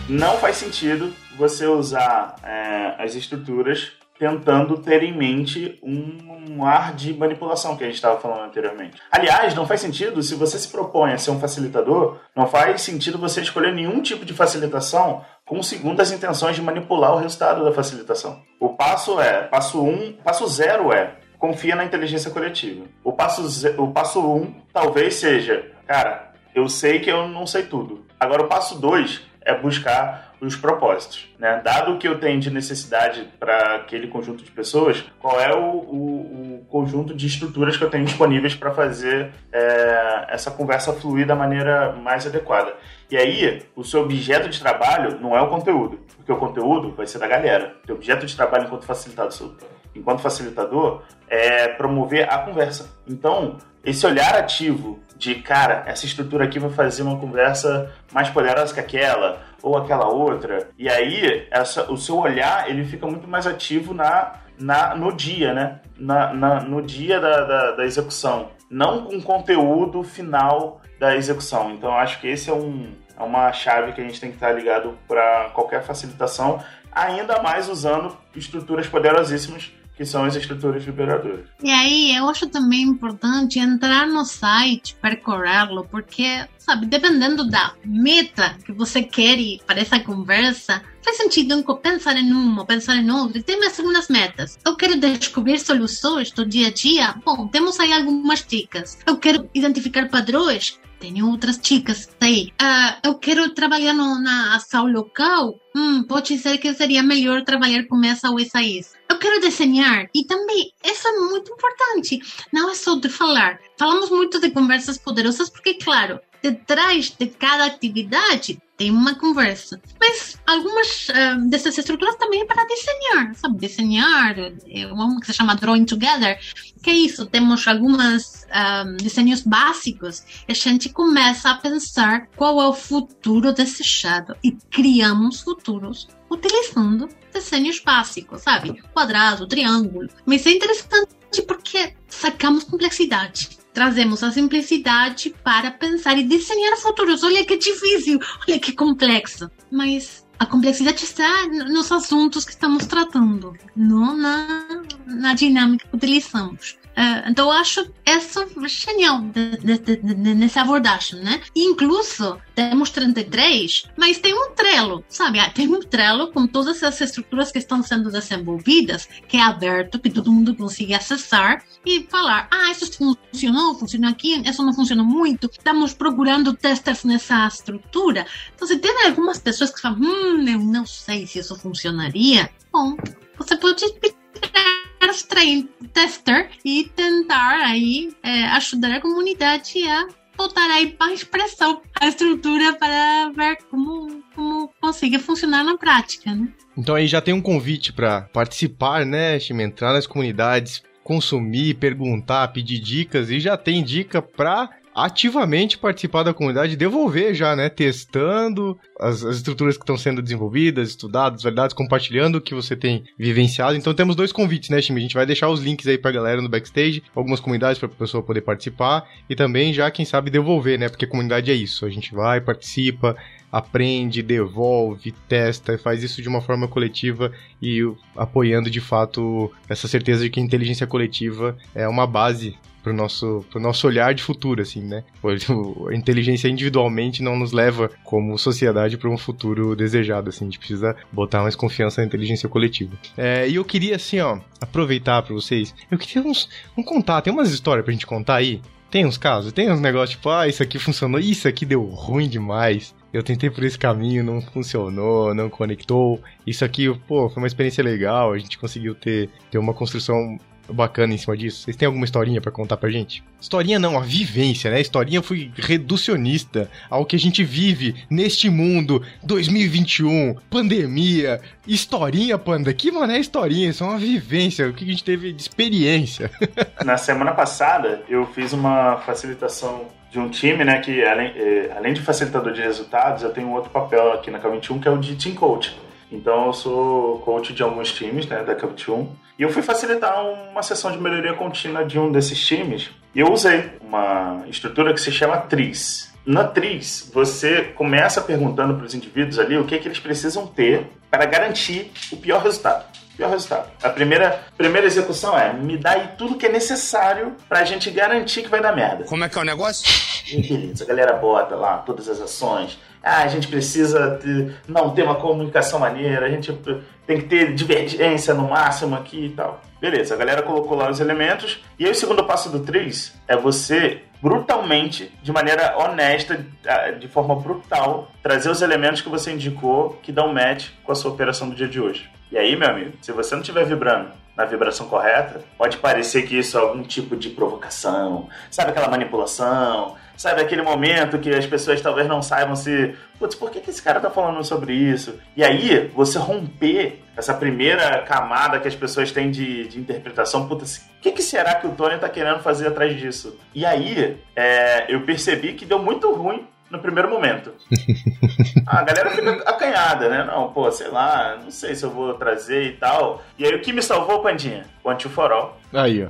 Não faz sentido você usar é, as estruturas tentando ter em mente um ar de manipulação que a gente estava falando anteriormente. Aliás, não faz sentido se você se propõe a ser um facilitador, não faz sentido você escolher nenhum tipo de facilitação com segundas intenções de manipular o resultado da facilitação. O passo é, passo um, passo zero é confia na inteligência coletiva. O passo, o passo um talvez seja, cara, eu sei que eu não sei tudo. Agora, o passo dois é buscar os propósitos. Né? Dado que eu tenho de necessidade para aquele conjunto de pessoas, qual é o, o, o, conjunto de estruturas que eu tenho disponíveis para fazer é, essa conversa fluir da maneira mais adequada. E aí, o seu objeto de trabalho não é o conteúdo, porque o conteúdo vai ser da galera. O objeto de trabalho enquanto facilitador, enquanto facilitador é promover a conversa. Então, esse olhar ativo de, cara, essa estrutura aqui vai fazer uma conversa mais poderosa que aquela, ou aquela outra. E aí, essa, o seu olhar, ele fica muito mais ativo na, na, no dia, né? Na, na no dia da, da, da, execução. Não com o conteúdo final da execução. Então, acho que esse é, um, é uma chave que a gente tem que estar ligado para qualquer facilitação, ainda mais usando estruturas poderosíssimas que são as estruturas liberadoras. E aí, eu acho também importante entrar no site, percorrê-lo, porque, sabe, dependendo da meta que você quer para essa conversa, faz sentido pensar em uma, pensar em outra, e tem mais algumas metas. Eu quero descobrir soluções do dia a dia, bom, temos aí algumas dicas. Eu quero identificar padrões, tenho outras dicas aí. Uh, eu quero trabalhar no, na ação local, hum, pode ser que seria melhor trabalhar com essa ou essa isso. Eu quero desenhar e também isso é muito importante. Não é só de falar. Falamos muito de conversas poderosas porque, claro, detrás de cada atividade tem uma conversa. Mas algumas uh, dessas estruturas também é para desenhar, sabe? Desenhar, é uma que se chama Drawing Together, que é isso, temos alguns um, desenhos básicos e a gente começa a pensar qual é o futuro desejado e criamos futuros utilizando desenhos básicos, sabe? Quadrado, triângulo. Mas é interessante porque sacamos complexidade trazemos a simplicidade para pensar e desenhar futuros. Olha que difícil, olha que complexo. Mas a complexidade está nos assuntos que estamos tratando, não na, na dinâmica que utilizamos. Uh, então acho essa genial de, de, de, nessa abordagem, né? Incluso temos 33, mas tem um Trello, sabe? Ah, tem um Trello com todas as estruturas que estão sendo desenvolvidas, que é aberto, que todo mundo consiga acessar e falar: ah, isso funcionou, funcionou aqui, isso não funcionou muito, estamos procurando testers nessa estrutura. Então, se tem algumas pessoas que falam: hum, eu não sei se isso funcionaria, bom, você pode extrair tester e tentar aí é, ajudar a comunidade a botar aí para expressão a estrutura para ver como, como consiga funcionar na prática, né? Então aí já tem um convite para participar, né, Chime, entrar nas comunidades, consumir, perguntar, pedir dicas e já tem dica para ativamente participar da comunidade, devolver já, né? Testando as, as estruturas que estão sendo desenvolvidas, estudadas, validadas, compartilhando o que você tem vivenciado. Então temos dois convites, né, time? A gente vai deixar os links aí pra galera no backstage, algumas comunidades pra pessoa poder participar e também já, quem sabe, devolver, né? Porque comunidade é isso. A gente vai, participa, aprende, devolve, testa, faz isso de uma forma coletiva e apoiando de fato essa certeza de que a inteligência coletiva é uma base pro nosso, pro nosso olhar de futuro, assim, né? A inteligência individualmente não nos leva como sociedade para um futuro desejado, assim. A gente precisa botar mais confiança na inteligência coletiva. É, e eu queria, assim, ó, aproveitar para vocês. Eu queria uns, um contar, tem umas histórias pra gente contar aí? Tem uns casos, tem uns negócios tipo, ah, isso aqui funcionou, isso aqui deu ruim demais. Eu tentei por esse caminho, não funcionou, não conectou. Isso aqui, pô, foi uma experiência legal, a gente conseguiu ter, ter uma construção bacana em cima disso? Vocês têm alguma historinha para contar pra gente? Historinha não, a vivência, né? A historinha foi reducionista ao que a gente vive neste mundo 2021, pandemia, historinha, panda. Que mané historinha? Isso é uma vivência, o que a gente teve de experiência. *laughs* Na semana passada, eu fiz uma facilitação de um time, né, que além, eh, além de facilitador de resultados, eu tenho outro papel aqui na K21 que é o de Team Coach. Então eu sou coach de alguns times, né, da Cap1. E eu fui facilitar uma sessão de melhoria contínua de um desses times. E eu usei uma estrutura que se chama TRIS. Na TRIS, você começa perguntando para os indivíduos ali o que, é que eles precisam ter para garantir o pior resultado. Pior resultado. A primeira, primeira execução é me dá aí tudo que é necessário para a gente garantir que vai dar merda. Como é que é o negócio? Beleza, a galera bota lá todas as ações, ah, a gente precisa ter, não ter uma comunicação maneira, a gente tem que ter divergência no máximo aqui e tal. Beleza, a galera colocou lá os elementos. E aí o segundo passo do 3 é você brutalmente, de maneira honesta, ah, de forma brutal, trazer os elementos que você indicou que dão match com a sua operação do dia de hoje. E aí, meu amigo, se você não estiver vibrando na vibração correta, pode parecer que isso é algum tipo de provocação, sabe aquela manipulação, sabe, aquele momento que as pessoas talvez não saibam se, putz, por que, que esse cara tá falando sobre isso? E aí, você romper essa primeira camada que as pessoas têm de, de interpretação, putz, o que, que será que o Tony tá querendo fazer atrás disso? E aí, é, eu percebi que deu muito ruim no primeiro momento. *laughs* a galera fica acanhada, né? Não, pô, sei lá, não sei se eu vou trazer e tal. E aí o que me salvou, Pandinha? O Antiforol. Aí, ó.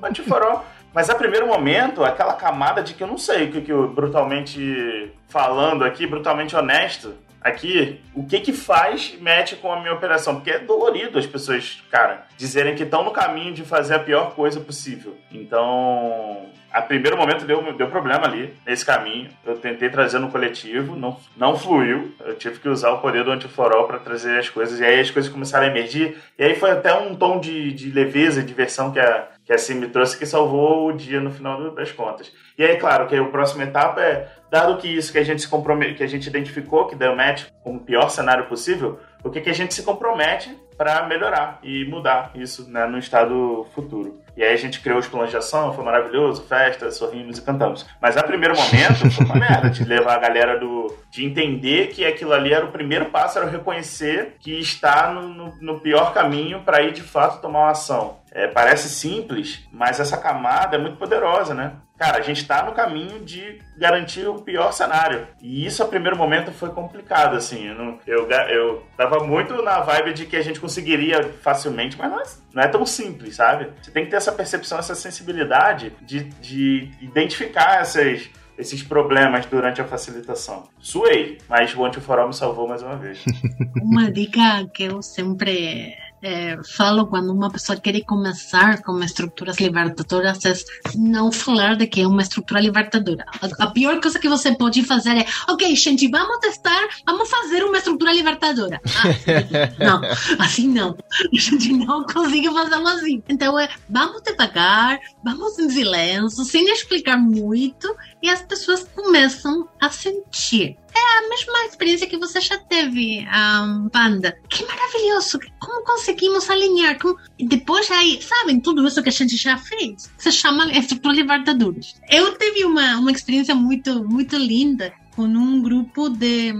o Antiforol. *laughs* Mas a primeiro momento, aquela camada de que eu não sei o que, que eu brutalmente falando aqui, brutalmente honesto, aqui, o que que faz mete com a minha operação? Porque é dolorido as pessoas, cara, dizerem que estão no caminho de fazer a pior coisa possível. Então, a primeiro momento deu, deu problema ali, nesse caminho. Eu tentei trazer no coletivo, não, não fluiu. Eu tive que usar o poder do antiforol para trazer as coisas. E aí as coisas começaram a emergir. E aí foi até um tom de, de leveza diversão que a, que assim me trouxe que salvou o dia no final das contas. E aí, claro, que a próxima etapa é, dado que isso que a gente se compromete, que a gente identificou que deu match como o pior cenário possível, o que, que a gente se compromete para melhorar e mudar isso né, no estado futuro. E aí a gente criou os planos de ação, foi maravilhoso, festa, sorrimos e cantamos. Mas a primeiro momento foi uma merda de levar a galera do. de entender que aquilo ali era o primeiro passo, era reconhecer que está no, no, no pior caminho para ir de fato tomar uma ação. É, parece simples, mas essa camada é muito poderosa, né? Cara, a gente está no caminho de garantir o pior cenário. E isso, a primeiro momento, foi complicado, assim. Eu, não, eu, eu tava muito na vibe de que a gente conseguiria facilmente, mas não é, não é tão simples, sabe? Você tem que ter essa percepção, essa sensibilidade de, de identificar essas esses problemas durante a facilitação. Suei, mas o antiforol me salvou mais uma vez. *laughs* Uma dica que eu sempre é, falo quando uma pessoa quer começar com estruturas libertadoras é não falar de que é uma estrutura libertadora. A, a, pior coisa que você pode fazer é, ok, gente, vamos testar, vamos fazer uma estrutura libertadora. Ah, não, assim não. A gente não consegue fazer assim. Então é, vamos devagar, vamos em silêncio, sem explicar muito, e as pessoas começam a sentir. A mesma experiência que você já teve, um, Panda. Que maravilhoso! Como conseguimos alinhar? Como... Depois aí, sabem, tudo isso que a gente já fez. Se chama estrutura Libertadores. Eu tive uma, uma experiência muito, muito linda com um grupo de,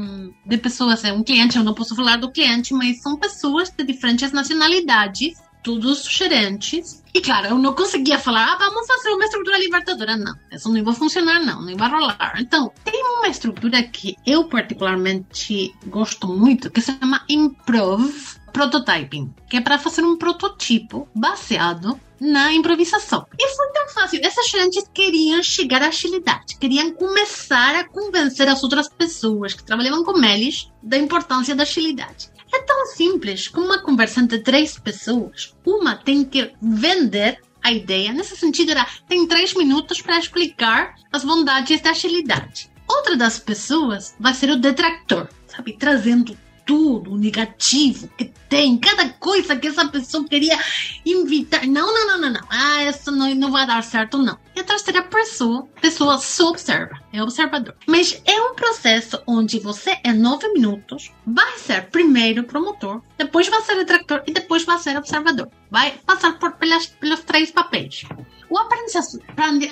de pessoas, é um cliente, eu não posso falar do cliente, mas são pessoas de diferentes nacionalidades todos gerentes. E claro, eu não conseguia falar, ah, vamos fazer uma estrutura libertadora. Não, isso não vai funcionar, não, não vai rolar. Então, tem uma estrutura que eu particularmente gosto muito, que se chama Improv Prototyping, que é para fazer um prototipo baseado na improvisação. E foi tão fácil. Essas gerentes queriam chegar à agilidade, queriam começar a convencer as outras pessoas que trabalhavam com eles da importância da agilidade. É tão simples como uma conversa entre três pessoas. Uma tem que vender a ideia. Nesse sentido, era, tem três minutos para explicar as bondades da agilidade. Outra das pessoas vai ser o detractor, sabe? Trazendo tudo, negativo que tem, cada coisa que essa pessoa queria invitar. Não, não, não, não, não. Ah, isso não, não vai dar certo, não. E a terceira pessoa, pessoa só observa, é observador. Mas é um processo onde você, em nove minutos, vai ser primeiro promotor, depois vai ser detractor e depois vai ser observador. Vai passar por pelas, pelos três papéis. O aprendizado,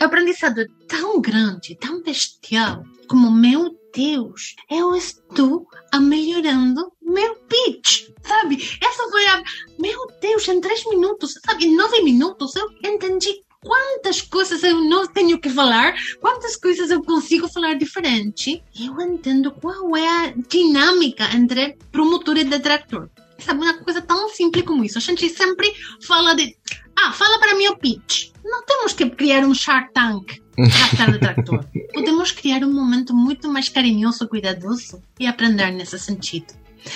aprendizado é tão grande, tão bestial, como meu Deus, eu estou melhorando meu pitch, sabe? Essa foi a. Meu Deus, em três minutos, sabe? Em nove minutos eu entendi quantas coisas eu não tenho que falar, quantas coisas eu consigo falar diferente. Eu entendo qual é a dinâmica entre promotor e detrator. Sabe, uma coisa tão simples como isso. A gente sempre fala de. Ah, fala para mim o pitch. Não temos que criar um Shark Tank para detrator. *laughs* Podemos criar um momento muito mais carinhoso, cuidadoso e aprender nesse sentido.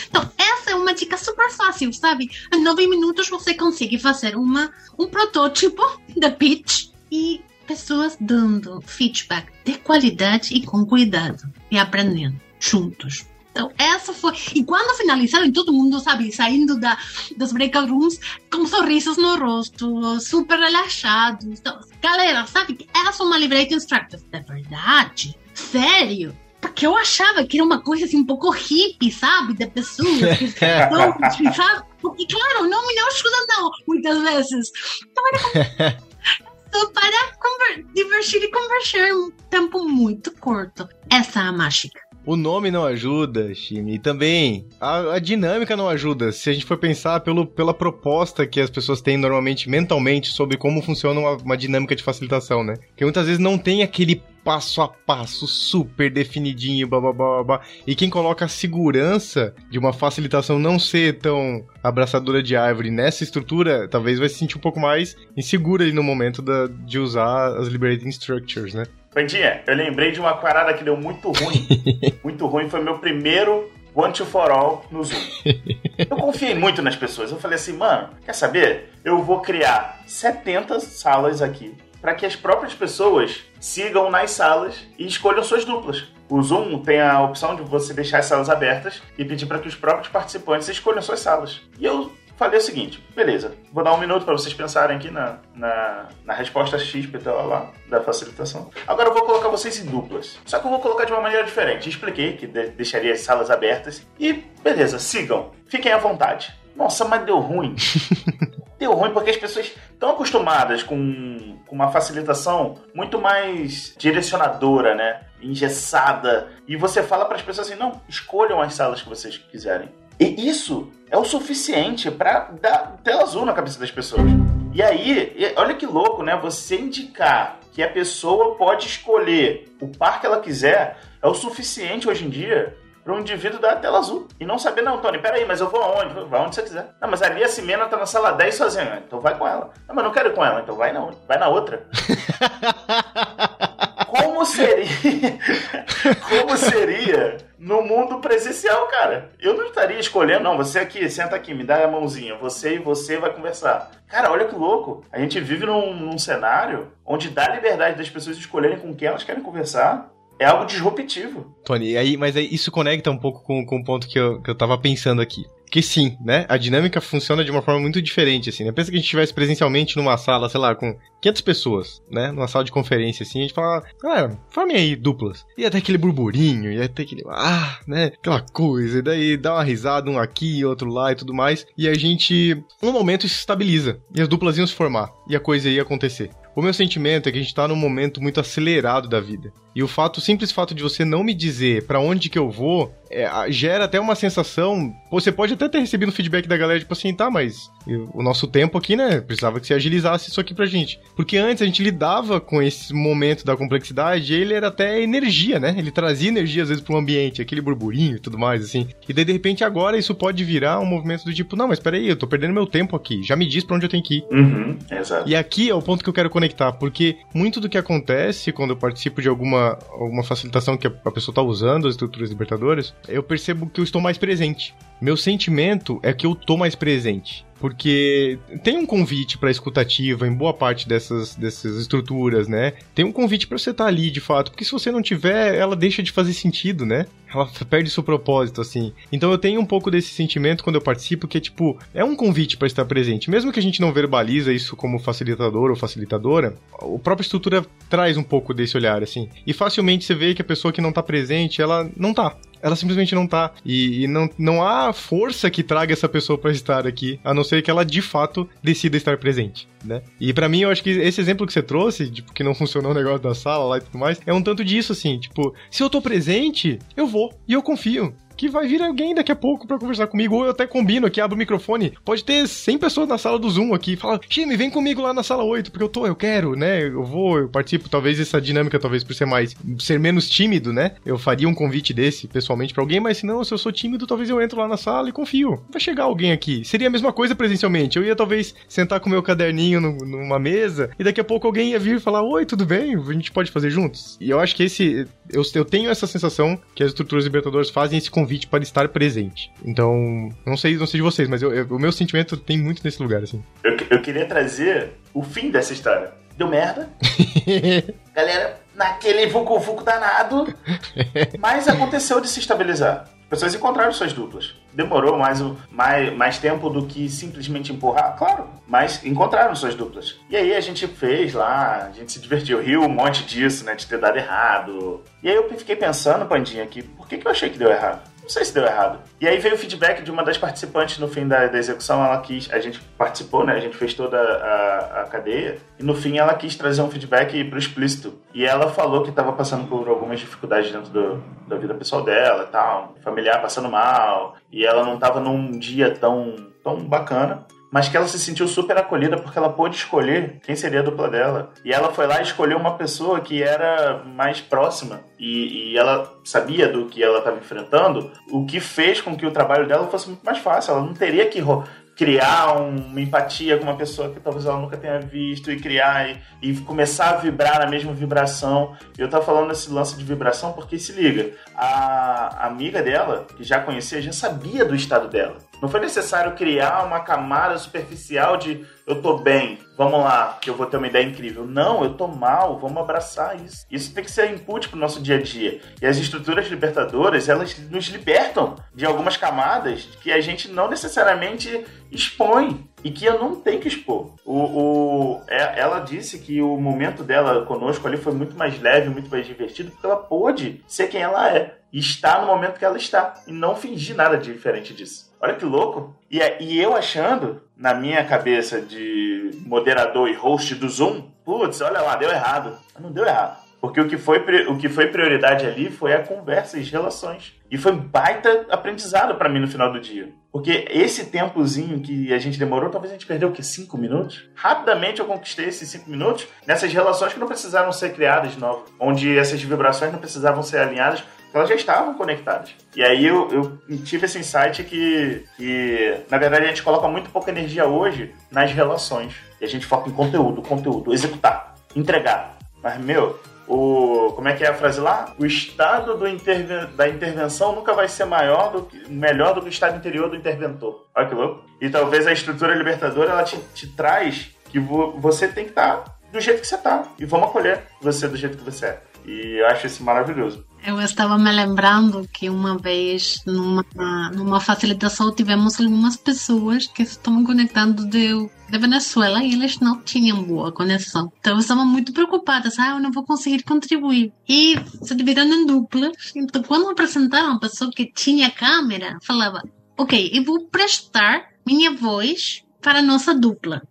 Então, essa é uma dica super fácil, sabe? Em nove minutos você consegue fazer uma, um protótipo da pitch e pessoas dando feedback de qualidade e com cuidado e aprendendo juntos. Então, essa foi. E quando finalizaram, todo mundo, sabe, saindo da, dos breakout rooms com sorrisos no rosto, super relaxados. Então, galera, sabe, essa é uma Liberate Instructor. É verdade? Sério? Porque eu achava que era uma coisa assim um pouco hippie, sabe? Da pessoa que *laughs* estão, sabe? Porque, claro, não me ajuda não, muitas vezes. Então era como... *laughs* para divertir e conversar tempo muito curto. Essa é a mágica. O nome não ajuda, Shimi. E também a, a, dinâmica não ajuda. Se a gente for pensar pelo, pela proposta que as pessoas têm normalmente mentalmente sobre como funciona uma, uma dinâmica de facilitação, né? Que muitas vezes não tem aquele passo a passo super definidinho, blá, blá, blá, blá. E quem coloca a segurança de uma facilitação não ser tão abraçadora de árvore nessa estrutura, talvez vai se sentir um pouco mais insegura ali no momento da, de usar as liberating structures, né? Pandinha, eu lembrei de uma parada que deu muito ruim. *laughs* muito ruim. Foi meu primeiro One to For All no Zoom. *laughs* Eu confiei muito nas pessoas. Eu falei assim, mano, quer saber? Eu vou criar 70 salas aqui para que as próprias pessoas sigam nas salas e escolham suas duplas. O Zoom tem a opção de você deixar as salas abertas e pedir para que os próprios participantes escolham suas salas. E eu falei o seguinte: beleza, vou dar um minuto para vocês pensarem aqui na, na, na resposta X lá, lá da facilitação. Agora eu vou colocar vocês em duplas. Só que eu vou colocar de uma maneira diferente. Expliquei que de deixaria as salas abertas. E beleza, sigam. Fiquem à vontade. Nossa, mas deu ruim. *laughs* deu ruim porque as pessoas estão acostumadas com, com uma facilitação muito mais direcionadora, né? Engessada. E você fala para as pessoas assim: não, escolham as salas que vocês quiserem. E isso é o suficiente para dar tela azul na cabeça das pessoas. E aí, olha que louco, né? Você indicar que a pessoa pode escolher o par que ela quiser é o suficiente hoje em dia para um indivíduo dar a tela azul. E não saber, não, Tony, peraí, mas eu vou aonde? Vai onde você quiser. Não, mas ali a Simena tá na sala 10 sozinha. Então vai com ela. Não, mas não quero ir com ela. Então vai na, vai na outra. *laughs* Como seria? Como seria no mundo presencial, cara? Eu não estaria escolhendo, não, você aqui, senta aqui, me dá a mãozinha, você e você vai conversar. Cara, olha que louco. A gente vive num, num cenário onde dá liberdade das pessoas escolherem com quem elas querem conversar é algo disruptivo. Tony, aí, mas aí isso conecta um pouco com, com o ponto que eu, que eu tava pensando aqui. Que sim, né? A dinâmica funciona de uma forma muito diferente, assim, né? Pensa que a gente estivesse presencialmente numa sala, sei lá, com 500 pessoas, né? Numa sala de conferência, assim, a gente fala, galera, formem aí duplas. Ia ter aquele burburinho, ia ter aquele, ah, né? Aquela coisa, e daí dá uma risada, um aqui, outro lá e tudo mais. E a gente, no momento, se estabiliza. E as duplas iam se formar. E a coisa ia acontecer. O meu sentimento é que a gente tá num momento muito acelerado da vida. E o fato, o simples fato de você não me dizer para onde que eu vou, é, gera até uma sensação. Você pode até ter recebido feedback da galera, tipo assim, tá, mas o nosso tempo aqui, né? Precisava que você agilizasse isso aqui pra gente. Porque antes a gente lidava com esse momento da complexidade ele era até energia, né? Ele trazia energia às vezes pro ambiente, aquele burburinho e tudo mais, assim. E daí, de repente, agora isso pode virar um movimento do tipo, não, mas peraí, eu tô perdendo meu tempo aqui. Já me diz pra onde eu tenho que ir. Uhum, exato. E aqui é o ponto que eu quero conectar, porque muito do que acontece quando eu participo de alguma, alguma facilitação que a pessoa tá usando, as estruturas libertadoras, eu percebo que eu estou mais presente. Meu sentimento é que eu tô mais presente. Porque tem um convite para escutativa em boa parte dessas, dessas estruturas, né? Tem um convite para você estar tá ali de fato, porque se você não tiver, ela deixa de fazer sentido, né? Perde seu propósito, assim. Então eu tenho um pouco desse sentimento quando eu participo, que é tipo, é um convite para estar presente. Mesmo que a gente não verbaliza isso como facilitador ou facilitadora, a própria estrutura traz um pouco desse olhar, assim. E facilmente você vê que a pessoa que não tá presente, ela não tá ela simplesmente não tá. E, e, não, não há força que traga essa pessoa para estar aqui, a não ser que ela de fato decida estar presente, né? E para mim, eu acho que esse exemplo que você trouxe, tipo, que não funcionou o negócio da sala lá e tudo mais, é um tanto disso, assim, tipo, se eu tô presente, eu vou. E eu confio que vai vir alguém daqui a pouco para conversar comigo, ou eu até combino aqui, abro o microfone. Pode ter 100 pessoas na sala do Zoom aqui, fala, Time, vem comigo lá na sala 8, porque eu tô, eu quero, né? Eu vou, eu participo, talvez essa dinâmica, talvez por ser mais, ser menos tímido, né? Eu faria um convite desse pessoalmente para alguém, mas se não, se eu sou tímido, talvez eu entro lá na sala e confio. Vai chegar alguém aqui. Seria a mesma coisa presencialmente. Eu ia talvez sentar com meu caderninho no, numa mesa e daqui a pouco alguém ia vir e falar: Oi, tudo bem? A gente pode fazer juntos? E eu acho que esse. Eu, eu tenho essa sensação que as estruturas libertadoras fazem esse convite para estar presente. Então, não sei, não sei de vocês, mas eu, eu, o meu sentimento tem muito nesse lugar, assim. Eu, eu queria trazer o fim dessa história. Deu merda. *laughs* Galera, naquele vucu-vucu danado. Mas aconteceu de se estabilizar. As pessoas encontraram suas duplas. Demorou mais, mais, mais tempo do que simplesmente empurrar? Claro, mas encontraram suas duplas. E aí a gente fez lá, a gente se divertiu, riu um monte disso, né, de ter dado errado. E aí eu fiquei pensando, Pandinha, que por que, que eu achei que deu errado? Não sei se deu errado. E aí veio o feedback de uma das participantes no fim da, da execução. Ela quis, a gente participou, né? A gente fez toda a, a cadeia. E no fim ela quis trazer um feedback pro explícito. E ela falou que estava passando por algumas dificuldades dentro do, da vida pessoal dela tal. Familiar passando mal. E ela não estava num dia tão, tão bacana mas que ela se sentiu super acolhida porque ela pôde escolher quem seria a dupla dela. E ela foi lá e escolheu uma pessoa que era mais próxima e, e ela sabia do que ela estava enfrentando, o que fez com que o trabalho dela fosse muito mais fácil. Ela não teria que criar uma empatia com uma pessoa que talvez ela nunca tenha visto e criar e, e começar a vibrar na mesma vibração. Eu tava falando desse lance de vibração porque se liga, a amiga dela, que já conhecia, já sabia do estado dela. Não foi necessário criar uma camada superficial de eu tô bem, vamos lá, que eu vou ter uma ideia incrível. Não, eu tô mal, vamos abraçar isso. Isso tem que ser input pro nosso dia a dia. E as estruturas libertadoras, elas nos libertam de algumas camadas que a gente não necessariamente expõe e que eu não tenho que expor. O, o, é, ela disse que o momento dela conosco ali foi muito mais leve, muito mais divertido, porque ela pôde ser quem ela é. E estar no momento que ela está. E não fingir nada diferente disso. Olha que louco. E, é, e eu achando, na minha cabeça de moderador e host do Zoom, putz, olha lá, deu errado. Não deu errado. Porque o que, foi, o que foi prioridade ali foi a conversa e as relações. E foi baita aprendizado para mim no final do dia. Porque esse tempozinho que a gente demorou, talvez a gente perdeu o quê? Cinco minutos? Rapidamente eu conquistei esses cinco minutos nessas relações que não precisaram ser criadas de novo. Onde essas vibrações não precisavam ser alinhadas elas já estavam conectadas. E aí eu, eu tive esse insight que, que, na verdade, a gente coloca muito pouca energia hoje nas relações. E a gente foca em conteúdo, conteúdo, executar, entregar. Mas, meu, o como é que é a frase lá? O estado da intervenção nunca vai ser maior do que, melhor do que o estado interior do interventor. Olha que louco. E talvez a estrutura libertadora ela te, te traz que vo você tem que estar tá do jeito que você está e vamos acolher você do jeito que você é. E eu acho isso maravilhoso. Eu estava me lembrando que uma vez, numa, numa facilitação, tivemos algumas pessoas que estavam conectando de, de Venezuela e eles não tinham boa conexão. Então, estavam muito preocupadas. Ah, eu não vou conseguir contribuir. E se dividiram em duplas. Então, quando apresentaram a pessoa que tinha câmera, falava, ok, eu vou prestar minha voz para a nossa dupla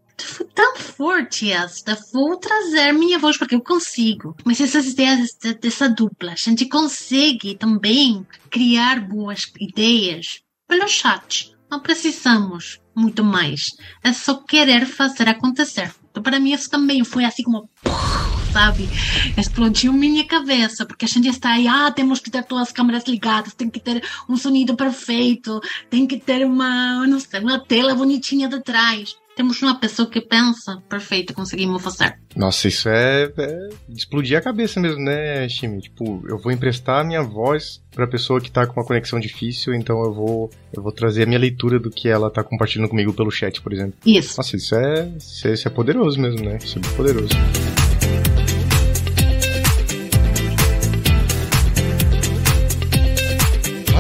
tão forte esta. Vou trazer minha voz porque eu consigo. Mas essas ideias dessa dupla, a gente consegue também criar boas ideias pelo chat. Não precisamos muito mais. É só querer fazer acontecer. Então, para mim, isso também foi assim como. Sabe? Explodiu minha cabeça, porque a gente está aí, ah, temos que ter todas as câmeras ligadas, tem que ter um sonido perfeito, tem que ter uma, não sei, uma tela bonitinha de trás temos uma pessoa que pensa, perfeito, conseguimos fazer. Nossa, isso é, é explodir a cabeça mesmo, né, Shimi? Tipo, eu vou emprestar a minha voz pra pessoa que tá com uma conexão difícil, então eu vou, eu vou trazer a minha leitura do que ela tá compartilhando comigo pelo chat, por exemplo. Isso. Nossa, isso é, isso é poderoso mesmo, né? Isso é muito poderoso.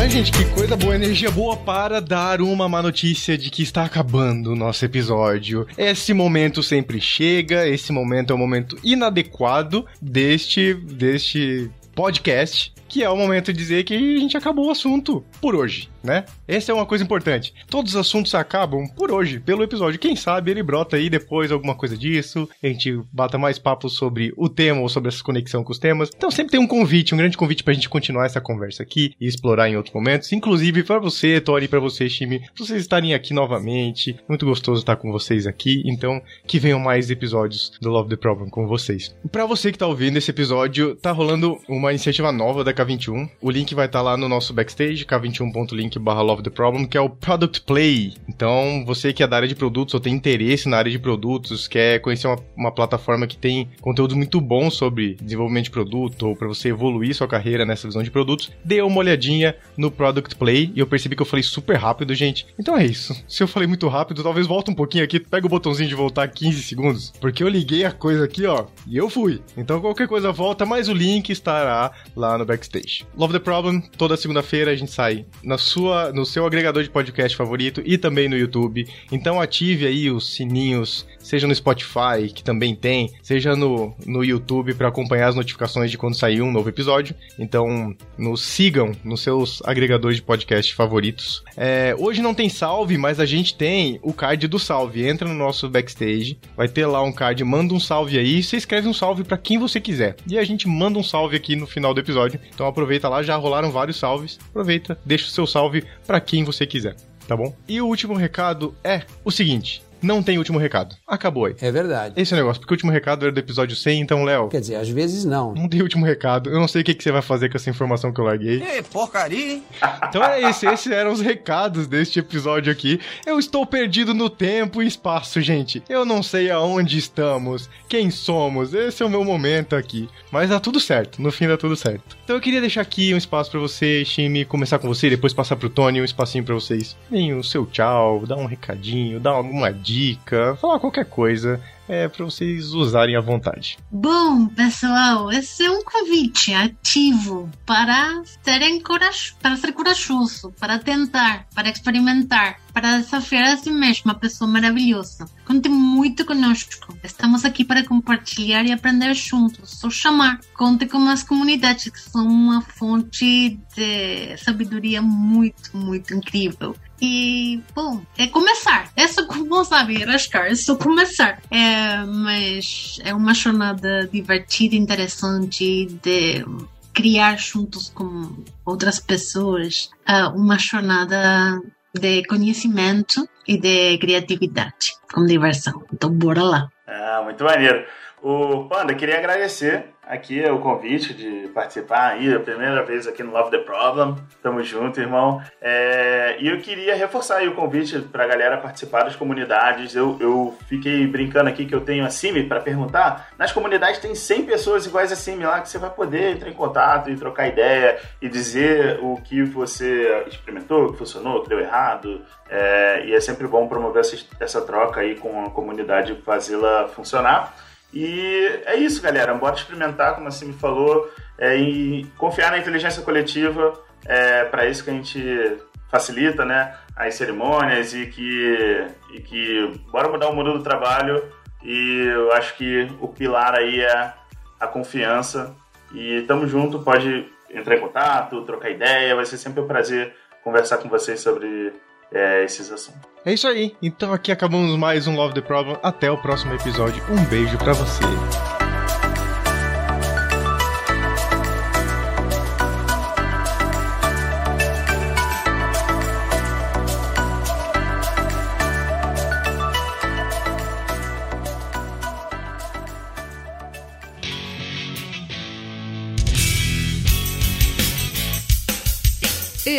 Ai, gente, que coisa boa, energia boa para dar uma má notícia de que está acabando o nosso episódio. Esse momento sempre chega, esse momento é um momento inadequado deste, deste podcast, que é o momento de dizer que a gente acabou o assunto por hoje né? Essa é uma coisa importante. Todos os assuntos acabam por hoje, pelo episódio. Quem sabe ele brota aí depois alguma coisa disso, a gente bata mais papo sobre o tema ou sobre essa conexão com os temas. Então sempre tem um convite, um grande convite pra gente continuar essa conversa aqui e explorar em outros momentos. Inclusive para você, Tori, para você, Shimi, vocês estarem aqui novamente. Muito gostoso estar com vocês aqui. Então, que venham mais episódios do Love the Problem com vocês. Para você que tá ouvindo esse episódio, tá rolando uma iniciativa nova da K21. O link vai estar tá lá no nosso backstage, k21.link barra Love the Problem, que é o Product Play. Então, você que é da área de produtos ou tem interesse na área de produtos, quer conhecer uma, uma plataforma que tem conteúdo muito bom sobre desenvolvimento de produto ou para você evoluir sua carreira nessa visão de produtos, dê uma olhadinha no Product Play. E eu percebi que eu falei super rápido, gente. Então é isso. *laughs* Se eu falei muito rápido, talvez volta um pouquinho aqui, pega o botãozinho de voltar 15 segundos, porque eu liguei a coisa aqui, ó, e eu fui. Então qualquer coisa volta, mas o link estará lá no backstage. Love the Problem, toda segunda-feira a gente sai na sua sua, no seu agregador de podcast favorito e também no YouTube. Então ative aí os sininhos, seja no Spotify, que também tem, seja no, no YouTube para acompanhar as notificações de quando sair um novo episódio. Então nos sigam nos seus agregadores de podcast favoritos. É, hoje não tem salve, mas a gente tem o card do salve. Entra no nosso backstage, vai ter lá um card, manda um salve aí, você escreve um salve para quem você quiser. E a gente manda um salve aqui no final do episódio. Então aproveita lá, já rolaram vários salves. Aproveita, deixa o seu salve para quem você quiser, tá bom? E o último recado é o seguinte: não tem último recado. Acabou aí. É verdade. Esse é o negócio, porque o último recado era do episódio 100, então, Léo. Quer dizer, às vezes não. Não tem último recado. Eu não sei o que, que você vai fazer com essa informação que eu larguei. Ei, porcaria, hein? *laughs* Então é isso, esses eram os recados deste episódio aqui. Eu estou perdido no tempo e espaço, gente. Eu não sei aonde estamos, quem somos. Esse é o meu momento aqui. Mas dá tudo certo, no fim dá tudo certo. Então eu queria deixar aqui um espaço para você, Shimi, começar com você, depois passar pro Tony, um espacinho para vocês. Deem o seu tchau, dar um recadinho, dar alguma dica, falar qualquer coisa é para vocês usarem à vontade. Bom, pessoal, esse é um convite ativo para serem coraj para ser corajoso, para tentar, para experimentar, para desafiar a si mesmo, uma pessoa maravilhosa. Conte muito conosco. Estamos aqui para compartilhar e aprender juntos. Só chamar. Conte com as comunidades que são uma fonte de sabedoria muito, muito incrível. E, bom, é começar. É só *laughs* como sabe, rascar, é só começar. É, mas é uma jornada divertida, interessante de criar juntos com outras pessoas uh, uma jornada de conhecimento e de criatividade, com diversão. Então, bora lá. Ah, muito maneiro. O Panda, queria agradecer aqui o convite de participar aí, a primeira vez aqui no Love the Problem. Tamo junto, irmão. É, e eu queria reforçar o convite pra galera participar das comunidades. Eu, eu fiquei brincando aqui que eu tenho a Cime para perguntar. Nas comunidades tem 100 pessoas iguais a Cime lá que você vai poder entrar em contato e trocar ideia e dizer o que você experimentou, o que funcionou, o que deu errado. É, e é sempre bom promover essa, essa troca aí com a comunidade, fazê-la funcionar. E é isso, galera. Bora experimentar, como assim me falou, é, e confiar na inteligência coletiva. É para isso que a gente facilita, né, as cerimônias e que, e que bora mudar o mundo do trabalho. E eu acho que o pilar aí é a confiança. E tamo junto, pode entrar em contato, trocar ideia. Vai ser sempre um prazer conversar com vocês sobre é, esses assuntos. É isso aí. Então aqui acabamos mais um Love the Problem. Até o próximo episódio. Um beijo para você.